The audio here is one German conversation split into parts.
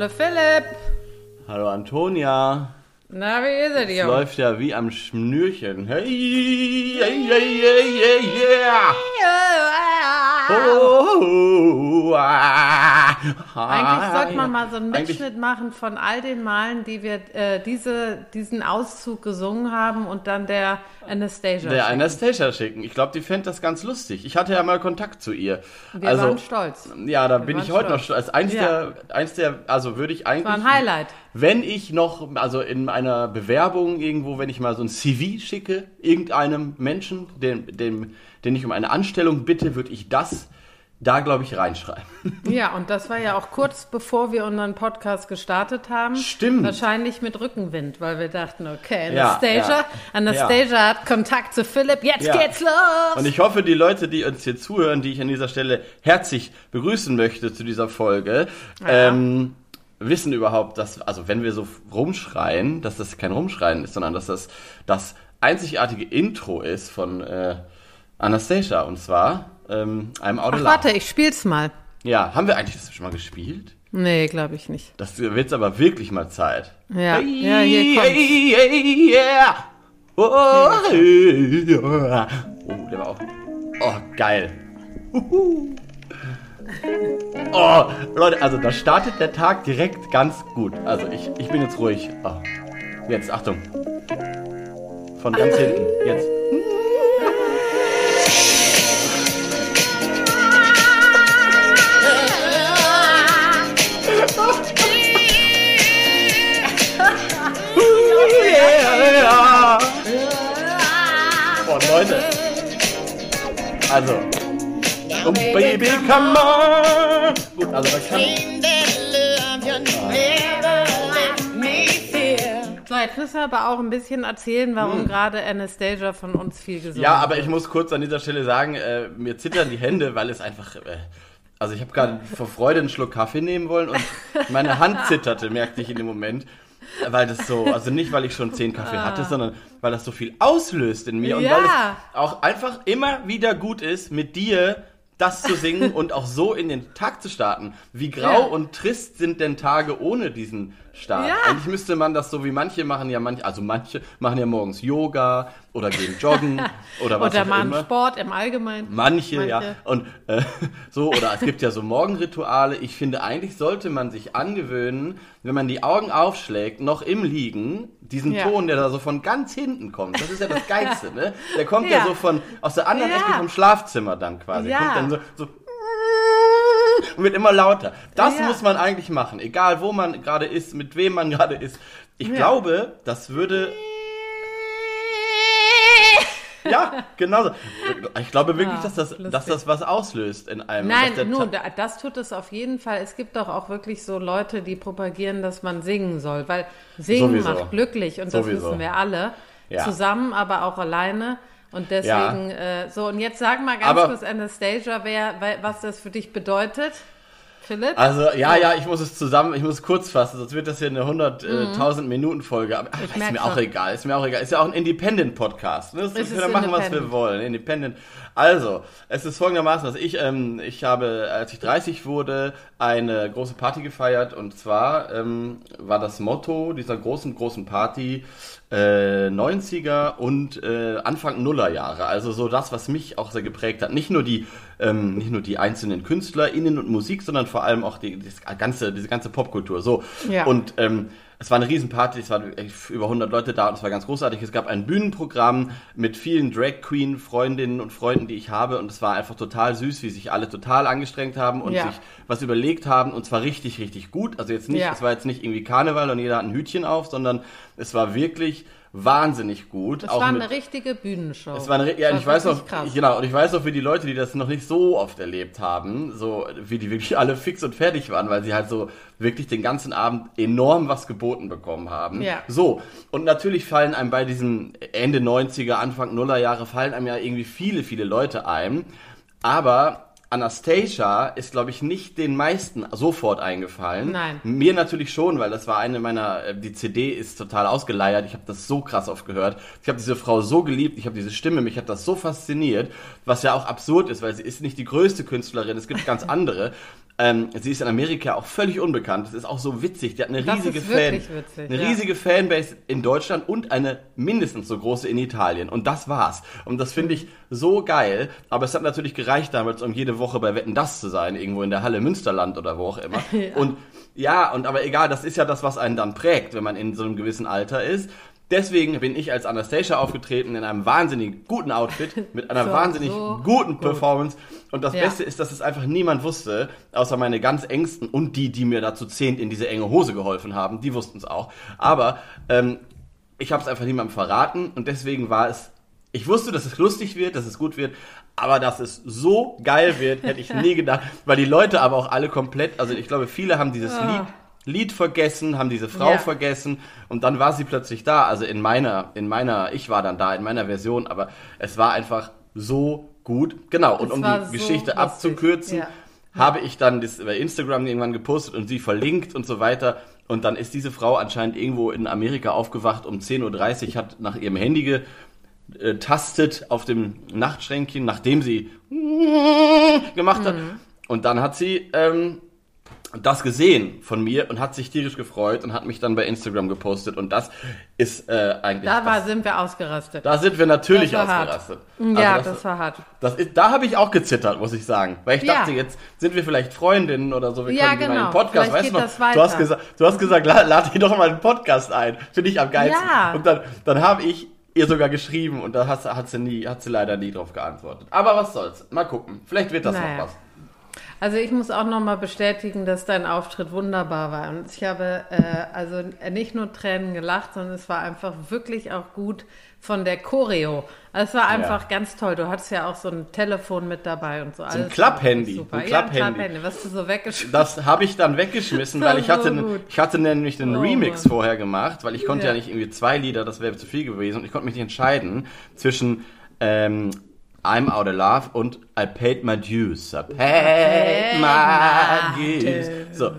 Hallo Philipp. Hallo Antonia. Na, wie ist es dir? läuft ja wie am Schnürchen. Hey, hey, hey, hey, hey, yeah. Oh, ah. Eigentlich sollte man mal so einen Eigentlich- Mitschnitt machen von all den Malen, die wir äh, diese, diesen Auszug gesungen haben und dann der Anastasia. Der schicken. Anastasia schicken. Ich glaube, die fände das ganz lustig. Ich hatte ja mal Kontakt zu ihr. Wir also, waren stolz. Ja, da Wir bin ich heute noch stolz. stolz. Als eins, Ja. der, eins der, also würde ich eigentlich. War ein Highlight. Wenn ich noch, also in einer Bewerbung irgendwo, wenn ich mal so ein CV schicke, irgendeinem Menschen, dem, dem, den ich um eine Anstellung bitte, würde ich das da, glaube ich, reinschreiben. Ja, und das war ja auch kurz bevor wir unseren Podcast gestartet haben. Stimmt. Wahrscheinlich mit Rückenwind, weil wir dachten, okay, Ja, Anastasia, ja. Anastasia hat Kontakt zu Philipp, jetzt Ja. geht's los! Und ich hoffe, die Leute, die uns hier zuhören, die ich an dieser Stelle herzlich begrüßen möchte zu dieser Folge, Ja. ähm, wissen überhaupt, dass, also wenn wir so rumschreien, dass das kein Rumschreien ist, sondern dass das das einzigartige Intro ist von äh, Anastasia und zwar ähm, einem Auto Ach, warte, ich spiel's mal. Ja, haben wir eigentlich das schon mal gespielt? Nee, glaube ich nicht. Das wird aber wirklich mal Zeit. Ja, Hey, ja, hier kommt's. hey, hey, yeah. Oh, yeah. oh, der war auch. Oh, geil. Oh, Leute, also da startet der Tag direkt ganz gut. Also ich, ich bin jetzt ruhig. Oh. Jetzt, Achtung. Von ganz hinten. Jetzt. Yeah. Boah, Leute. Also. Oh, baby, come on. Gut, also da kann. So, jetzt müssen wir aber auch ein bisschen erzählen, warum gerade Anastasia von uns viel gesungen Hm. Ja, hat. aber ich muss kurz an dieser Stelle sagen, äh, mir zittern die Hände, weil es einfach. Äh, also ich habe gerade vor Freude einen Schluck Kaffee nehmen wollen und meine Hand zitterte, merkte ich in dem Moment. Weil das so, also nicht, weil ich schon zehn Kaffee hatte, sondern weil das so viel auslöst in mir und Ja. weil es auch einfach immer wieder gut ist, mit dir das zu singen und auch so in den Tag zu starten. Wie grau Ja. und trist sind denn Tage ohne diesen Start? Ja. Eigentlich müsste man das so wie manche machen ja manche, also manche machen ja morgens Yoga oder gehen joggen oder was Oder auch machen immer. Sport im Allgemeinen. Manche, ja. Manche. Und äh, so, oder es gibt ja so Morgenrituale. Ich finde, eigentlich sollte man sich angewöhnen, wenn man die Augen aufschlägt, noch im Liegen, diesen Ja. Ton, der da so von ganz hinten kommt. Das ist ja das Geilste, ne? Der kommt ja, Ja. so von aus der anderen Ja. Ecke vom Schlafzimmer dann quasi. Ja. Kommt dann so, so und wird immer lauter. Das Ja. muss man eigentlich machen, egal wo man gerade ist, mit wem man gerade ist. Ich Ja. glaube, das würde ja, genauso. Ich glaube wirklich, Ja, dass, das, lustig. dass das was auslöst in einem. Nein, nur, das tut es auf jeden Fall. Es gibt doch auch wirklich so Leute, die propagieren, dass man singen soll, weil singen Sowieso. macht glücklich und das Sowieso. wissen wir alle. Ja. Zusammen, aber auch alleine. Und deswegen, äh, so, und jetzt sag mal ganz Aber- kurz, Anastasia, wer, was das für dich bedeutet. Philipp? Also, ja, ja, ich muss es zusammen, ich muss es kurz fassen, sonst wird das hier eine 100.000 Minuten Folge. Aber ach, ist mir auch schon. egal, ist mir auch egal. Ist ja auch ein Independent-Podcast. Ne? Wir können machen, was wir wollen. Independent. Also, es ist folgendermaßen, dass ich, ähm, ich habe, als ich 30 wurde, eine große Party gefeiert und zwar ähm, war das Motto dieser großen, großen Party äh, 90er und äh, Anfang Nullerjahre. Also so das, was mich auch sehr geprägt hat. Nicht nur die, ähm, nicht nur die einzelnen KünstlerInnen und Musik, sondern vor allem auch die, das ganze, diese ganze Popkultur. So. Ja. Und ähm, es war eine Riesenparty, es waren über 100 Leute da und es war ganz großartig. Es gab ein Bühnenprogramm mit vielen Drag Queen Freundinnen und Freunden, die ich habe und es war einfach total süß, wie sich alle total angestrengt haben und Ja. sich was überlegt haben und zwar richtig, richtig gut. Also jetzt nicht, Ja. es war jetzt nicht irgendwie Karneval und jeder hat ein Hütchen auf, sondern es war wirklich wahnsinnig gut. auch war mit- eine richtige Bühnenshow. es war eine, ja, und ich weiß noch, krass. genau, und ich weiß noch für die Leute, die das noch nicht so oft erlebt haben, so wie die wirklich alle fix und fertig waren, weil sie halt so wirklich den ganzen Abend enorm was geboten bekommen haben. Ja. So, und natürlich fallen einem bei diesen Ende 90er, Anfang Nuller Jahre fallen einem ja irgendwie viele, viele Leute ein, aber Anastasia ist, glaube ich, nicht den meisten sofort eingefallen. Nein. Mir natürlich schon, weil das war eine meiner, äh, die CD ist total ausgeleiert. Ich habe das so krass oft gehört. Ich habe diese Frau so geliebt, ich habe diese Stimme, mich hat das so fasziniert, was ja auch absurd ist, weil sie ist nicht die größte Künstlerin, es gibt ganz andere. Ähm, sie ist in Amerika auch völlig unbekannt. Das ist auch so witzig. Die hat eine Das riesige Fan, witzig, eine ja. riesige Fanbase in Deutschland und eine mindestens so große in Italien. Und das war's. Und das finde ich so geil. Aber es hat natürlich gereicht damals, um jede Woche bei Wetten das zu sein, irgendwo in der Halle Münsterland oder wo auch immer. Und ja, und aber egal, das ist ja das, was einen dann prägt, wenn man in so einem gewissen Alter ist. Deswegen bin ich als Anastasia aufgetreten in einem wahnsinnig guten Outfit, mit einer So, wahnsinnig so guten gut. Performance. Und das Ja. Beste ist, dass es einfach niemand wusste, außer meine ganz engsten und die, die mir dazu zehnt in diese enge Hose geholfen haben. Die wussten es auch. Aber ähm, ich habe es einfach niemandem verraten und deswegen war es. Ich wusste, dass es lustig wird, dass es gut wird, aber dass es so geil wird, hätte ich nie gedacht, weil die Leute aber auch alle komplett, also ich glaube, viele haben dieses Ah. Lied Lied vergessen, haben diese Frau Ja. vergessen und dann war sie plötzlich da. Also in meiner, in meiner, ich war dann da in meiner Version, aber es war einfach so gut. Genau. Und Es um die so Geschichte lustig, abzukürzen, ja. habe ich dann das über Instagram irgendwann gepostet und sie verlinkt und so weiter. Und dann ist diese Frau anscheinend irgendwo in Amerika aufgewacht um 10.30 Uhr, hat nach ihrem Handy getastet auf dem Nachtschränkchen, nachdem sie gemacht hat. Mhm. Und dann hat sie ähm, das gesehen von mir und hat sich tierisch gefreut und hat mich dann bei Instagram gepostet. Und das ist äh, eigentlich. Da war, das, sind wir ausgerastet. da sind wir natürlich Das ausgerastet. ja, Also das, war hart. das ist, da habe ich auch gezittert, muss ich sagen. Weil ich Ja. dachte, jetzt sind wir vielleicht Freundinnen oder so, wir Ja, können mal in genau. einen Podcast, Vielleicht weißt du noch? das Du hast gesagt, du hast gesagt, la- lad die doch mal einen Podcast ein. Finde ich am geilsten. Ja. Und dann, dann habe ich ihr sogar geschrieben und da hat, hat sie nie, hat sie leider nie drauf geantwortet. Aber was soll's. Mal gucken. Vielleicht wird das Naja. noch was. Also ich muss auch nochmal bestätigen, dass dein Auftritt wunderbar war. Und ich habe äh, also nicht nur Tränen gelacht, sondern es war einfach wirklich auch gut von der Choreo. Also es war einfach ganz toll. Du hattest ja auch so ein Telefon mit dabei und so. ein Alles Klapphandy, Super. ein Ja, ein Klapphandy. Klapphandy, was du so weggeschmissen Das habe ich dann weggeschmissen, weil ich hatte, so gut. ich hatte nämlich den Oh, Remix Mann. vorher gemacht, weil ich konnte ja, Ja. nicht irgendwie zwei Lieder, das wäre zu viel gewesen und ich konnte mich nicht entscheiden zwischen ähm, I'm Out of Love und I Paid My Dues. I paid my dues. So.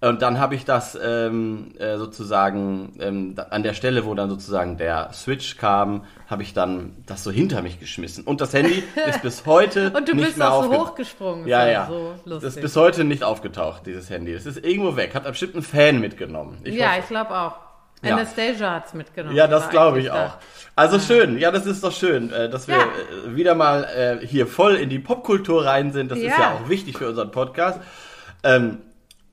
Und dann habe ich das ähm, äh, sozusagen ähm, an der Stelle, wo dann sozusagen der Switch kam, habe ich dann das so hinter mich geschmissen. Und das Handy ist bis heute Und du nicht bist mehr auch so hochgesprungen. ja, Das ja. So das lustig. ist bis heute nicht aufgetaucht, dieses Handy. Das ist irgendwo weg. Hat bestimmt ein Fan mitgenommen. Ich ja, hoffe- ich glaube auch. Ja. Anastasia hat's mitgenommen. ja, das glaube ich auch. Also schön, ja, das ist doch schön, äh, dass wir Ja. äh, wieder mal äh, hier voll in die Popkultur rein sind. Das ist Ja. ja auch wichtig für unseren Podcast. Ähm,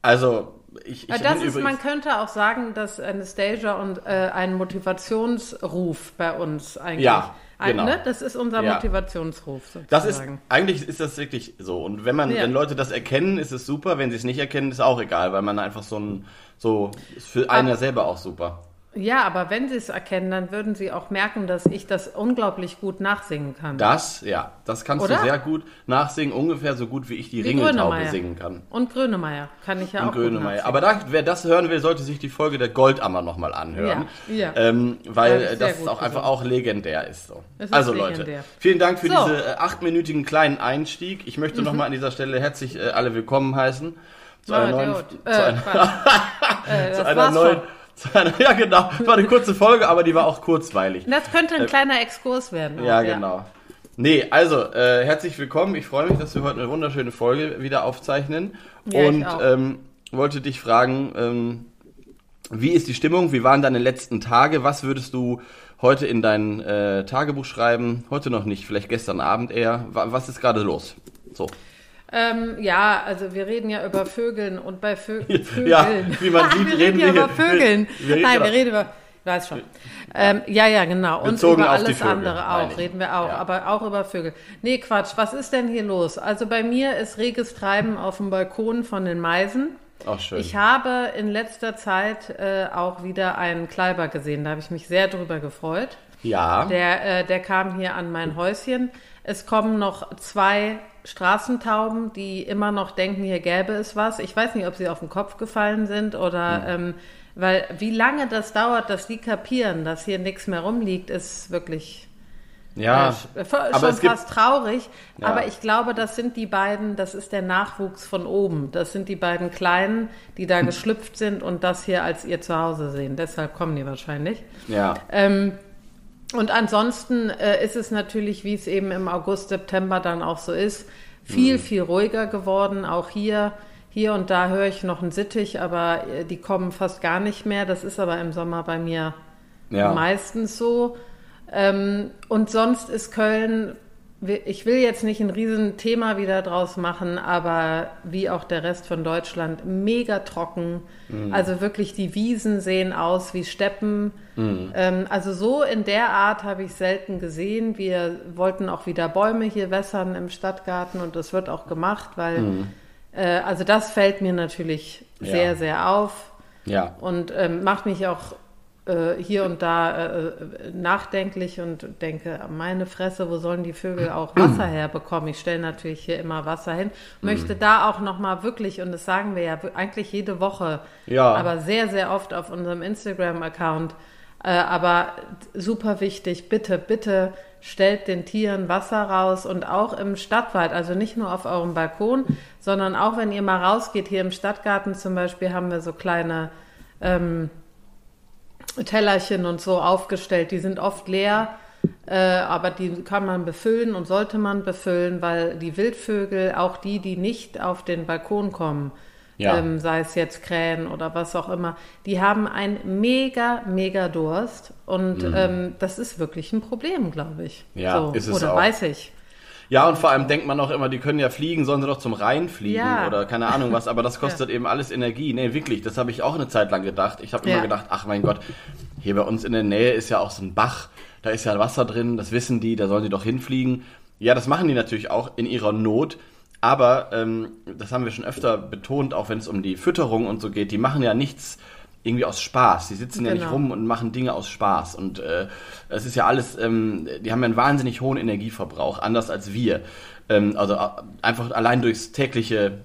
also, ich, ich Ja, das ist, man könnte auch sagen, dass Anastasia und äh, ein Motivationsruf bei uns eigentlich. Ja, genau. ne? Das ist unser Ja. Motivationsruf sozusagen. Das ist, eigentlich ist das wirklich so. Und wenn man, Ja. wenn Leute das erkennen, ist es super. Wenn sie es nicht erkennen, ist auch egal, weil man einfach so ein, so, ist für einen ja selber auch super. Ja, aber wenn sie es erkennen, dann würden sie auch merken, dass ich das unglaublich gut nachsingen kann. Das, ja, das kannst Oder? du sehr gut nachsingen, ungefähr so gut wie ich die Wie Ringeltaube singen kann. Und Grönemeyer kann ich ja Und auch Grönemeyer. Aber da, wer das hören will, sollte sich die Folge der Goldammer nochmal anhören. Ja, ja. Ähm, weil äh, das auch einfach auch legendär ist. So. Ist also legendär. Leute, vielen Dank für So. Mhm. diese äh, achtminütigen kleinen Einstieg. Ich möchte nochmal an dieser Stelle herzlich äh, alle willkommen heißen. Zu einer neuen, zu Äh, einer, Quatsch. äh, zu einer neuen, schon. ja genau, es war eine kurze Folge, aber die war auch kurzweilig. Das könnte ein kleiner Exkurs werden. auch, Ja, genau. Nee, also, äh, herzlich willkommen. Ich freue mich, dass wir heute eine wunderschöne Folge wieder aufzeichnen. Ja, ich und auch. ähm, wollte dich fragen, ähm, wie ist die Stimmung? Wie waren deine letzten Tage? Was würdest du heute in dein äh, Tagebuch schreiben? Heute noch nicht, vielleicht gestern Abend eher. Wa- Was ist gerade los? So. Ähm, ja, also wir reden ja über Vögeln und bei Vö Vögeln. Ja, wie man sieht, wir reden ja über Vögeln. wir- wir Nein, wir reden über, ich weiß schon. Ähm, ja, ja, genau. Und Bezogen über alles Vögel, andere auch, reden wir auch, Ja. aber auch über Vögel. Nee, Quatsch, was ist denn hier los? Also bei mir ist reges Treiben auf dem Balkon von den Meisen. Auch schön. Ich habe in letzter Zeit äh, auch wieder einen Kleiber gesehen, da habe ich mich sehr drüber gefreut. ja. Der, äh, der kam hier an mein Häuschen. Es kommen noch zwei Straßentauben, die immer noch denken, hier gäbe es was. Ich weiß nicht, ob sie auf den Kopf gefallen sind oder, ähm, weil wie lange das dauert, dass die kapieren, dass hier nichts mehr rumliegt, ist wirklich ja. äh, aber schon es gibt, fast traurig. Ja. Aber ich glaube, das sind die beiden, das ist der Nachwuchs von oben. Das sind die beiden Kleinen, die da geschlüpft sind und das hier als ihr Zuhause sehen. Deshalb kommen die wahrscheinlich. ja. Ähm, und ansonsten äh, ist es natürlich, wie es eben im August, September dann auch so ist, viel, Mhm. viel ruhiger geworden. Auch hier hier und da höre ich noch einen Sittich, aber äh, die kommen fast gar nicht mehr. Das ist aber im Sommer bei mir Ja. meistens so. Ähm, und sonst ist Köln, ich will jetzt nicht ein Riesenthema wieder draus machen, aber wie auch der Rest von Deutschland, mega trocken. Also wirklich die Wiesen sehen aus wie Steppen. Ähm, also so in der Art habe ich selten gesehen. Wir wollten auch wieder Bäume hier wässern im Stadtgarten und das wird auch gemacht, weil äh, also das fällt mir natürlich Ja. sehr, sehr auf Ja. und ähm, macht mich auch äh, hier und da äh, äh, nachdenklich und denke, meine Fresse, wo sollen die Vögel auch Wasser herbekommen? Ich stelle natürlich hier immer Wasser hin, möchte da auch nochmal wirklich, und das sagen wir ja eigentlich jede Woche, Ja. aber sehr, sehr oft auf unserem Instagram-Account, äh, aber super wichtig, bitte, bitte stellt den Tieren Wasser raus und auch im Stadtwald, also nicht nur auf eurem Balkon, sondern auch wenn ihr mal rausgeht, hier im Stadtgarten zum Beispiel haben wir so kleine ähm, Tellerchen und so aufgestellt. Die sind oft leer, äh, aber die kann man befüllen und sollte man befüllen, weil die Wildvögel, auch die, die nicht auf den Balkon kommen, Ja. ähm, sei es jetzt Krähen oder was auch immer, die haben einen mega, mega Durst und ähm, das ist wirklich ein Problem, glaube ich. Mhm. Ja, so, ist es Oder auch. weiß ich. Ja, und vor allem denkt man auch immer, die können ja fliegen, sollen sie doch zum Rhein fliegen Ja. oder keine Ahnung was, aber das kostet eben alles Energie. Nee, wirklich, das habe ich auch eine Zeit lang gedacht. Ich habe Ja. immer gedacht, ach mein Gott, hier bei uns in der Nähe ist ja auch so ein Bach, da ist ja Wasser drin, das wissen die, da sollen die doch hinfliegen. Ja, das machen die natürlich auch in ihrer Not, aber ähm, das haben wir schon öfter betont, auch wenn es um die Fütterung und so geht, die machen ja nichts irgendwie aus Spaß. Die sitzen ja nicht Genau. rum und machen Dinge aus Spaß. Und äh, es ist ja alles, ähm, die haben ja einen wahnsinnig hohen Energieverbrauch, anders als wir. Ähm, also äh, einfach allein durchs tägliche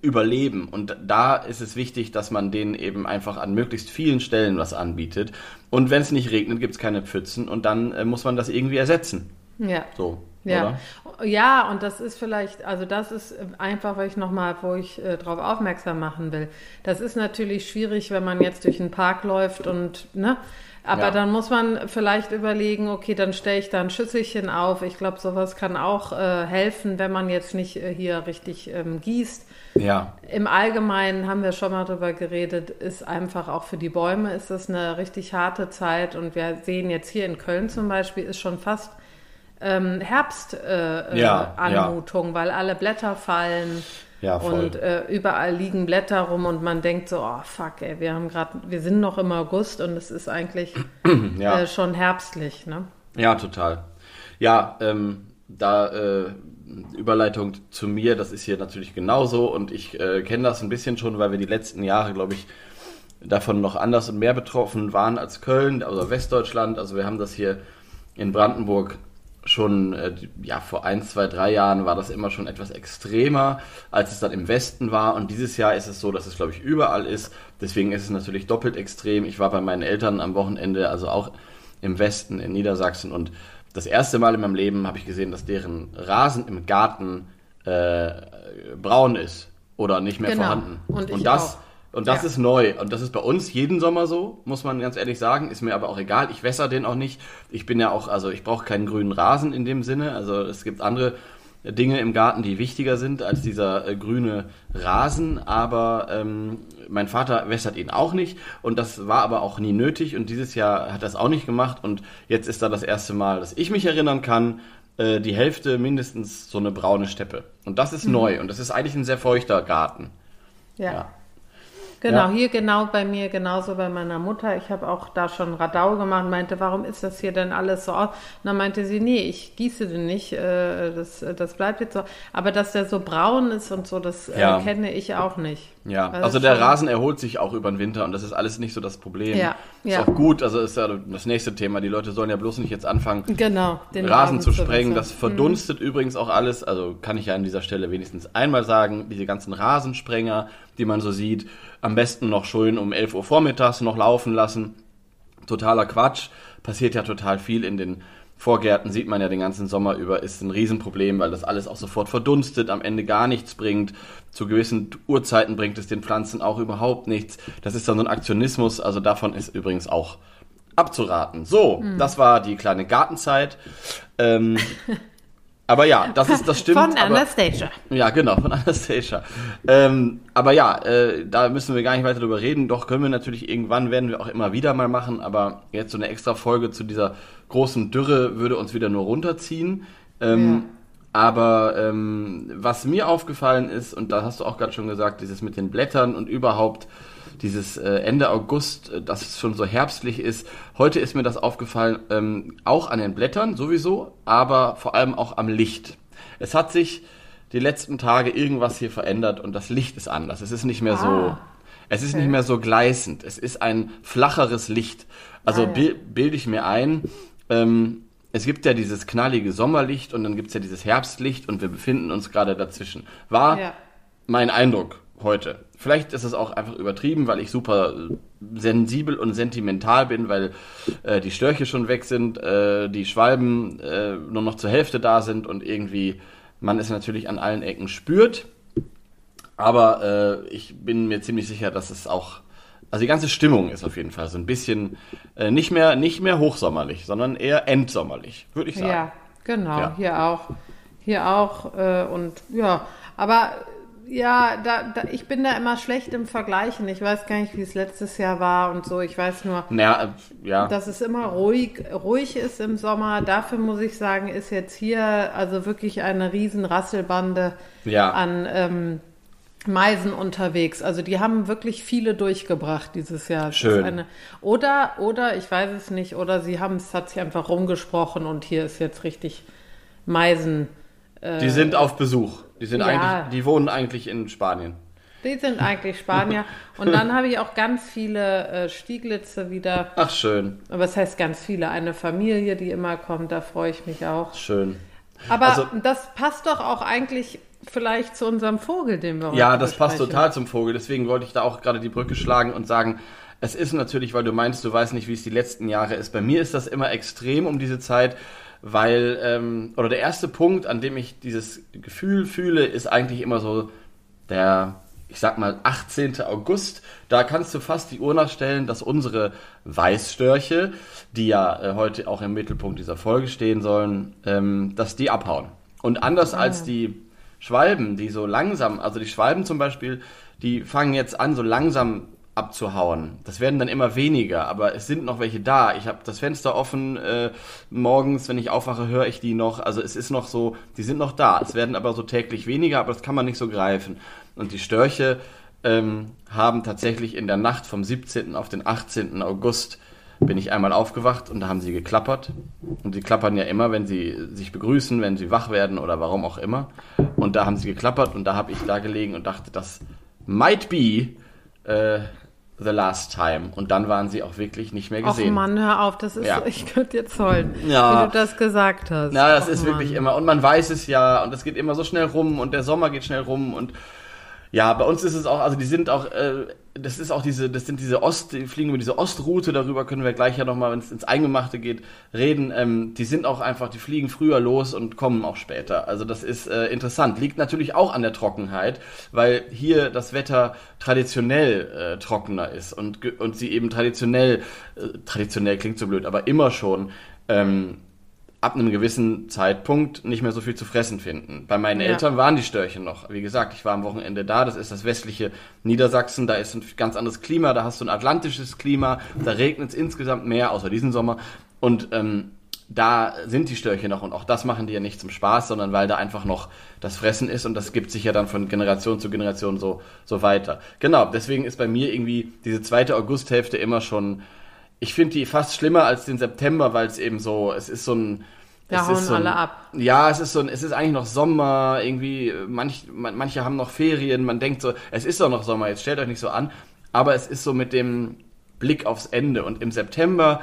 Überleben. Und da ist es wichtig, dass man denen eben einfach an möglichst vielen Stellen was anbietet. Und wenn es nicht regnet, gibt es keine Pfützen und dann äh, muss man das irgendwie ersetzen. Ja. So, Ja. oder? ja, und das ist vielleicht, also das ist einfach, weil ich nochmal, wo ich äh, darauf aufmerksam machen will. Das ist natürlich schwierig, wenn man jetzt durch den Park läuft und, ne? Aber Ja. dann muss man vielleicht überlegen, okay, dann stelle ich da ein Schüsselchen auf. Ich glaube, sowas kann auch äh, helfen, wenn man jetzt nicht äh, hier richtig ähm, gießt. Ja. Im Allgemeinen haben wir schon mal drüber geredet, ist einfach auch für die Bäume ist das eine richtig harte Zeit und wir sehen jetzt hier in Köln zum Beispiel ist schon fast ähm, Herbst äh, Ja, äh, Anmutung, weil alle Blätter fallen Ja, und äh, überall liegen Blätter rum und man denkt so, oh fuck, ey, wir haben gerade, wir sind noch im August und es ist eigentlich Ja. äh, schon herbstlich, ne? Ja, total. Ja, ähm, da äh, Überleitung zu mir, das ist hier natürlich genauso und ich äh, kenne das ein bisschen schon, weil wir die letzten Jahre, glaube ich, davon noch anders und mehr betroffen waren als Köln, also Westdeutschland. Also wir haben das hier in Brandenburg schon, äh, ja, vor ein, zwei, drei Jahren war das immer schon etwas extremer, als es dann im Westen war. Und dieses Jahr ist es so, dass es, glaube ich, überall ist. Deswegen ist es natürlich doppelt extrem. Ich war bei meinen Eltern am Wochenende, also auch im Westen, in Niedersachsen. Und das erste Mal in meinem Leben habe ich gesehen, dass deren Rasen im Garten äh, braun ist oder nicht mehr Genau. vorhanden. Und ich das, auch. Und das Ja. ist neu. Und das ist bei uns jeden Sommer so, muss man ganz ehrlich sagen. Ist mir aber auch egal. Ich wässer den auch nicht. Ich bin ja auch, also ich brauche keinen grünen Rasen in dem Sinne. Also es gibt andere Dinge im Garten, die wichtiger sind als dieser äh, grüne Rasen. Aber ähm, mein Vater wässert ihn auch nicht. Und das war aber auch nie nötig. Und dieses Jahr hat er es auch nicht gemacht. Und jetzt ist da das erste Mal, dass ich mich erinnern kann, äh, die Hälfte mindestens so eine braune Steppe. Und das ist neu. Und das ist eigentlich ein sehr feuchter Garten. Ja. Ja. Genau, Ja. hier genau bei mir, genauso bei meiner Mutter. Ich habe auch da schon Radau gemacht und meinte, warum ist das hier denn alles so aus? Und dann meinte sie, nee, ich gieße den nicht, äh, das, das bleibt jetzt so. Aber dass der so braun ist und so, das Ja. äh, kenne ich auch nicht. Ja, Also also der schon- Rasen erholt sich auch über den Winter und das ist alles nicht so das Problem. Ja, ist ja. auch gut, also ist ja das nächste Thema. Die Leute sollen ja bloß nicht jetzt anfangen, Genau, den Rasen zu sprengen. Das verdunstet übrigens auch alles. Also kann ich ja an dieser Stelle wenigstens einmal sagen, diese ganzen Rasensprenger, die man so sieht, am besten noch schön um 11 Uhr vormittags noch laufen lassen. Totaler Quatsch. Passiert ja total viel in den Vorgärten, sieht man ja den ganzen Sommer über, ist ein Riesenproblem, weil das alles auch sofort verdunstet, am Ende gar nichts bringt. Zu gewissen Uhrzeiten bringt es den Pflanzen auch überhaupt nichts. Das ist dann so ein Aktionismus, also davon ist übrigens auch abzuraten. So, das war die kleine Gartenzeit. Ähm, Aber ja, das ist das stimmt. Von aber, Anastasia. Ja, genau, von Anastasia. Ähm, aber ja, äh, da müssen wir gar nicht weiter drüber reden. Doch können wir natürlich irgendwann, werden wir auch immer wieder mal machen. Aber jetzt so eine extra Folge zu dieser großen Dürre würde uns wieder nur runterziehen. Ähm, Aber ähm, was mir aufgefallen ist, und da hast du auch gerade schon gesagt, dieses mit den Blättern und überhaupt dieses äh, Ende August, äh, dass es schon so herbstlich ist. Heute ist mir das aufgefallen, ähm, auch an den Blättern sowieso, aber vor allem auch am Licht. Es hat sich die letzten Tage irgendwas hier verändert und das Licht ist anders. Es ist nicht mehr so, Ah, es ist okay. nicht mehr so gleißend. Es ist ein flacheres Licht. Also Ah, ja. bil- bilde ich mir ein, ähm, es gibt ja dieses knallige Sommerlicht und dann gibt es ja dieses Herbstlicht und wir befinden uns gerade dazwischen. War Ja. mein Eindruck heute. Vielleicht ist es auch einfach übertrieben, weil ich super sensibel und sentimental bin, weil äh, die Störche schon weg sind, äh, die Schwalben äh, nur noch zur Hälfte da sind und irgendwie man es natürlich an allen Ecken spürt. Aber äh, ich bin mir ziemlich sicher, dass es auch, also die ganze Stimmung ist auf jeden Fall so ein bisschen äh, nicht mehr nicht mehr hochsommerlich, sondern eher endsommerlich, würde ich sagen. Ja, genau, Ja. hier auch. Hier auch. Äh, und ja, aber ja, da, da, ich bin da immer schlecht im Vergleichen. Ich weiß gar nicht, wie es letztes Jahr war und so. Ich weiß nur, Naja, äh, ja. dass es immer ruhig, ruhig ist im Sommer. Dafür muss ich sagen, ist jetzt hier also wirklich eine riesen Rasselbande Ja. an ähm, Meisen unterwegs. Also die haben wirklich viele durchgebracht dieses Jahr. Schön. Eine, oder, oder, ich weiß es nicht, oder sie haben es, hat sich einfach rumgesprochen und hier ist jetzt richtig Meisen. Die sind auf Besuch. Die sind ja. eigentlich, die wohnen eigentlich in Spanien. Die sind eigentlich Spanier. Und dann habe ich auch ganz viele äh, Stieglitze wieder. Ach, schön, Aber es heißt ganz viele. Eine Familie, die immer kommt, da freue ich mich auch. schön. Aber Also- das passt doch auch eigentlich vielleicht zu unserem Vogel, den wir heute Ja, das passt total zum Vogel. Deswegen wollte ich da auch gerade die Brücke schlagen und sagen, es ist natürlich, weil du meinst, du weißt nicht, wie es die letzten Jahre ist. Bei mir ist das immer extrem um diese Zeit, weil, ähm, oder der erste Punkt, an dem ich dieses Gefühl fühle, ist eigentlich immer so der, ich sag mal, 18. August. Da kannst du fast die Uhr nachstellen, dass unsere Weißstörche, die ja äh, heute auch im Mittelpunkt dieser Folge stehen sollen, ähm, dass die abhauen. Und anders als die Schwalben, die so langsam, also die Schwalben zum Beispiel, die fangen jetzt an, so langsam abzuhauen. Das werden dann immer weniger, aber es sind noch welche da. Ich habe das Fenster offen, äh, morgens, wenn ich aufwache, höre ich die noch. Also es ist noch so, die sind noch da. Es werden aber so täglich weniger, aber das kann man nicht so greifen. Und die Störche ähm, haben tatsächlich in der Nacht vom 17. auf den 18. August bin ich einmal aufgewacht und da haben sie geklappert. Und sie klappern ja immer, wenn sie sich begrüßen, wenn sie wach werden oder warum auch immer. Und da haben sie geklappert und da habe ich da gelegen und dachte, das might be äh, the last time. Und dann waren sie auch wirklich nicht mehr Och gesehen. Mann, hör auf, das ist, Ja. ich könnte jetzt heulen, Ja. wie du das gesagt hast. Na, das Och ist wirklich Mann. immer. Und man weiß es ja und es geht immer so schnell rum und der Sommer geht schnell rum und ja, bei uns ist es auch, also die sind auch, äh, das ist auch diese, das sind diese Ost, die fliegen über diese Ostroute, darüber können wir gleich ja nochmal, wenn es ins Eingemachte geht, reden. Ähm, die sind auch einfach, die fliegen früher los und kommen auch später. Also das ist äh, interessant. Liegt natürlich auch an der Trockenheit, weil hier das Wetter traditionell äh, trockener ist und, und sie eben traditionell, äh, traditionell klingt so blöd, aber immer schon ähm, ab einem gewissen Zeitpunkt nicht mehr so viel zu fressen finden. Bei meinen Ja. Eltern waren die Störche noch. Wie gesagt, ich war am Wochenende da. Das ist das westliche Niedersachsen. Da ist ein ganz anderes Klima. Da hast du ein atlantisches Klima. Da regnet es insgesamt mehr, außer diesen Sommer. Und ähm, da sind die Störche noch. Und auch das machen die ja nicht zum Spaß, sondern weil da einfach noch das Fressen ist. Und das gibt sich ja dann von Generation zu Generation so, so weiter. Genau, deswegen ist bei mir irgendwie diese zweite Augusthälfte immer schon ich finde die fast schlimmer als den September, weil es eben so, es ist so ein. Da es hauen ist so ein, alle ab. Ja, es ist so ein, es ist eigentlich noch Sommer, irgendwie, manch, man, manche haben noch Ferien, man denkt so, es ist doch noch Sommer, jetzt stellt euch nicht so an. Aber es ist so mit dem Blick aufs Ende. Und im September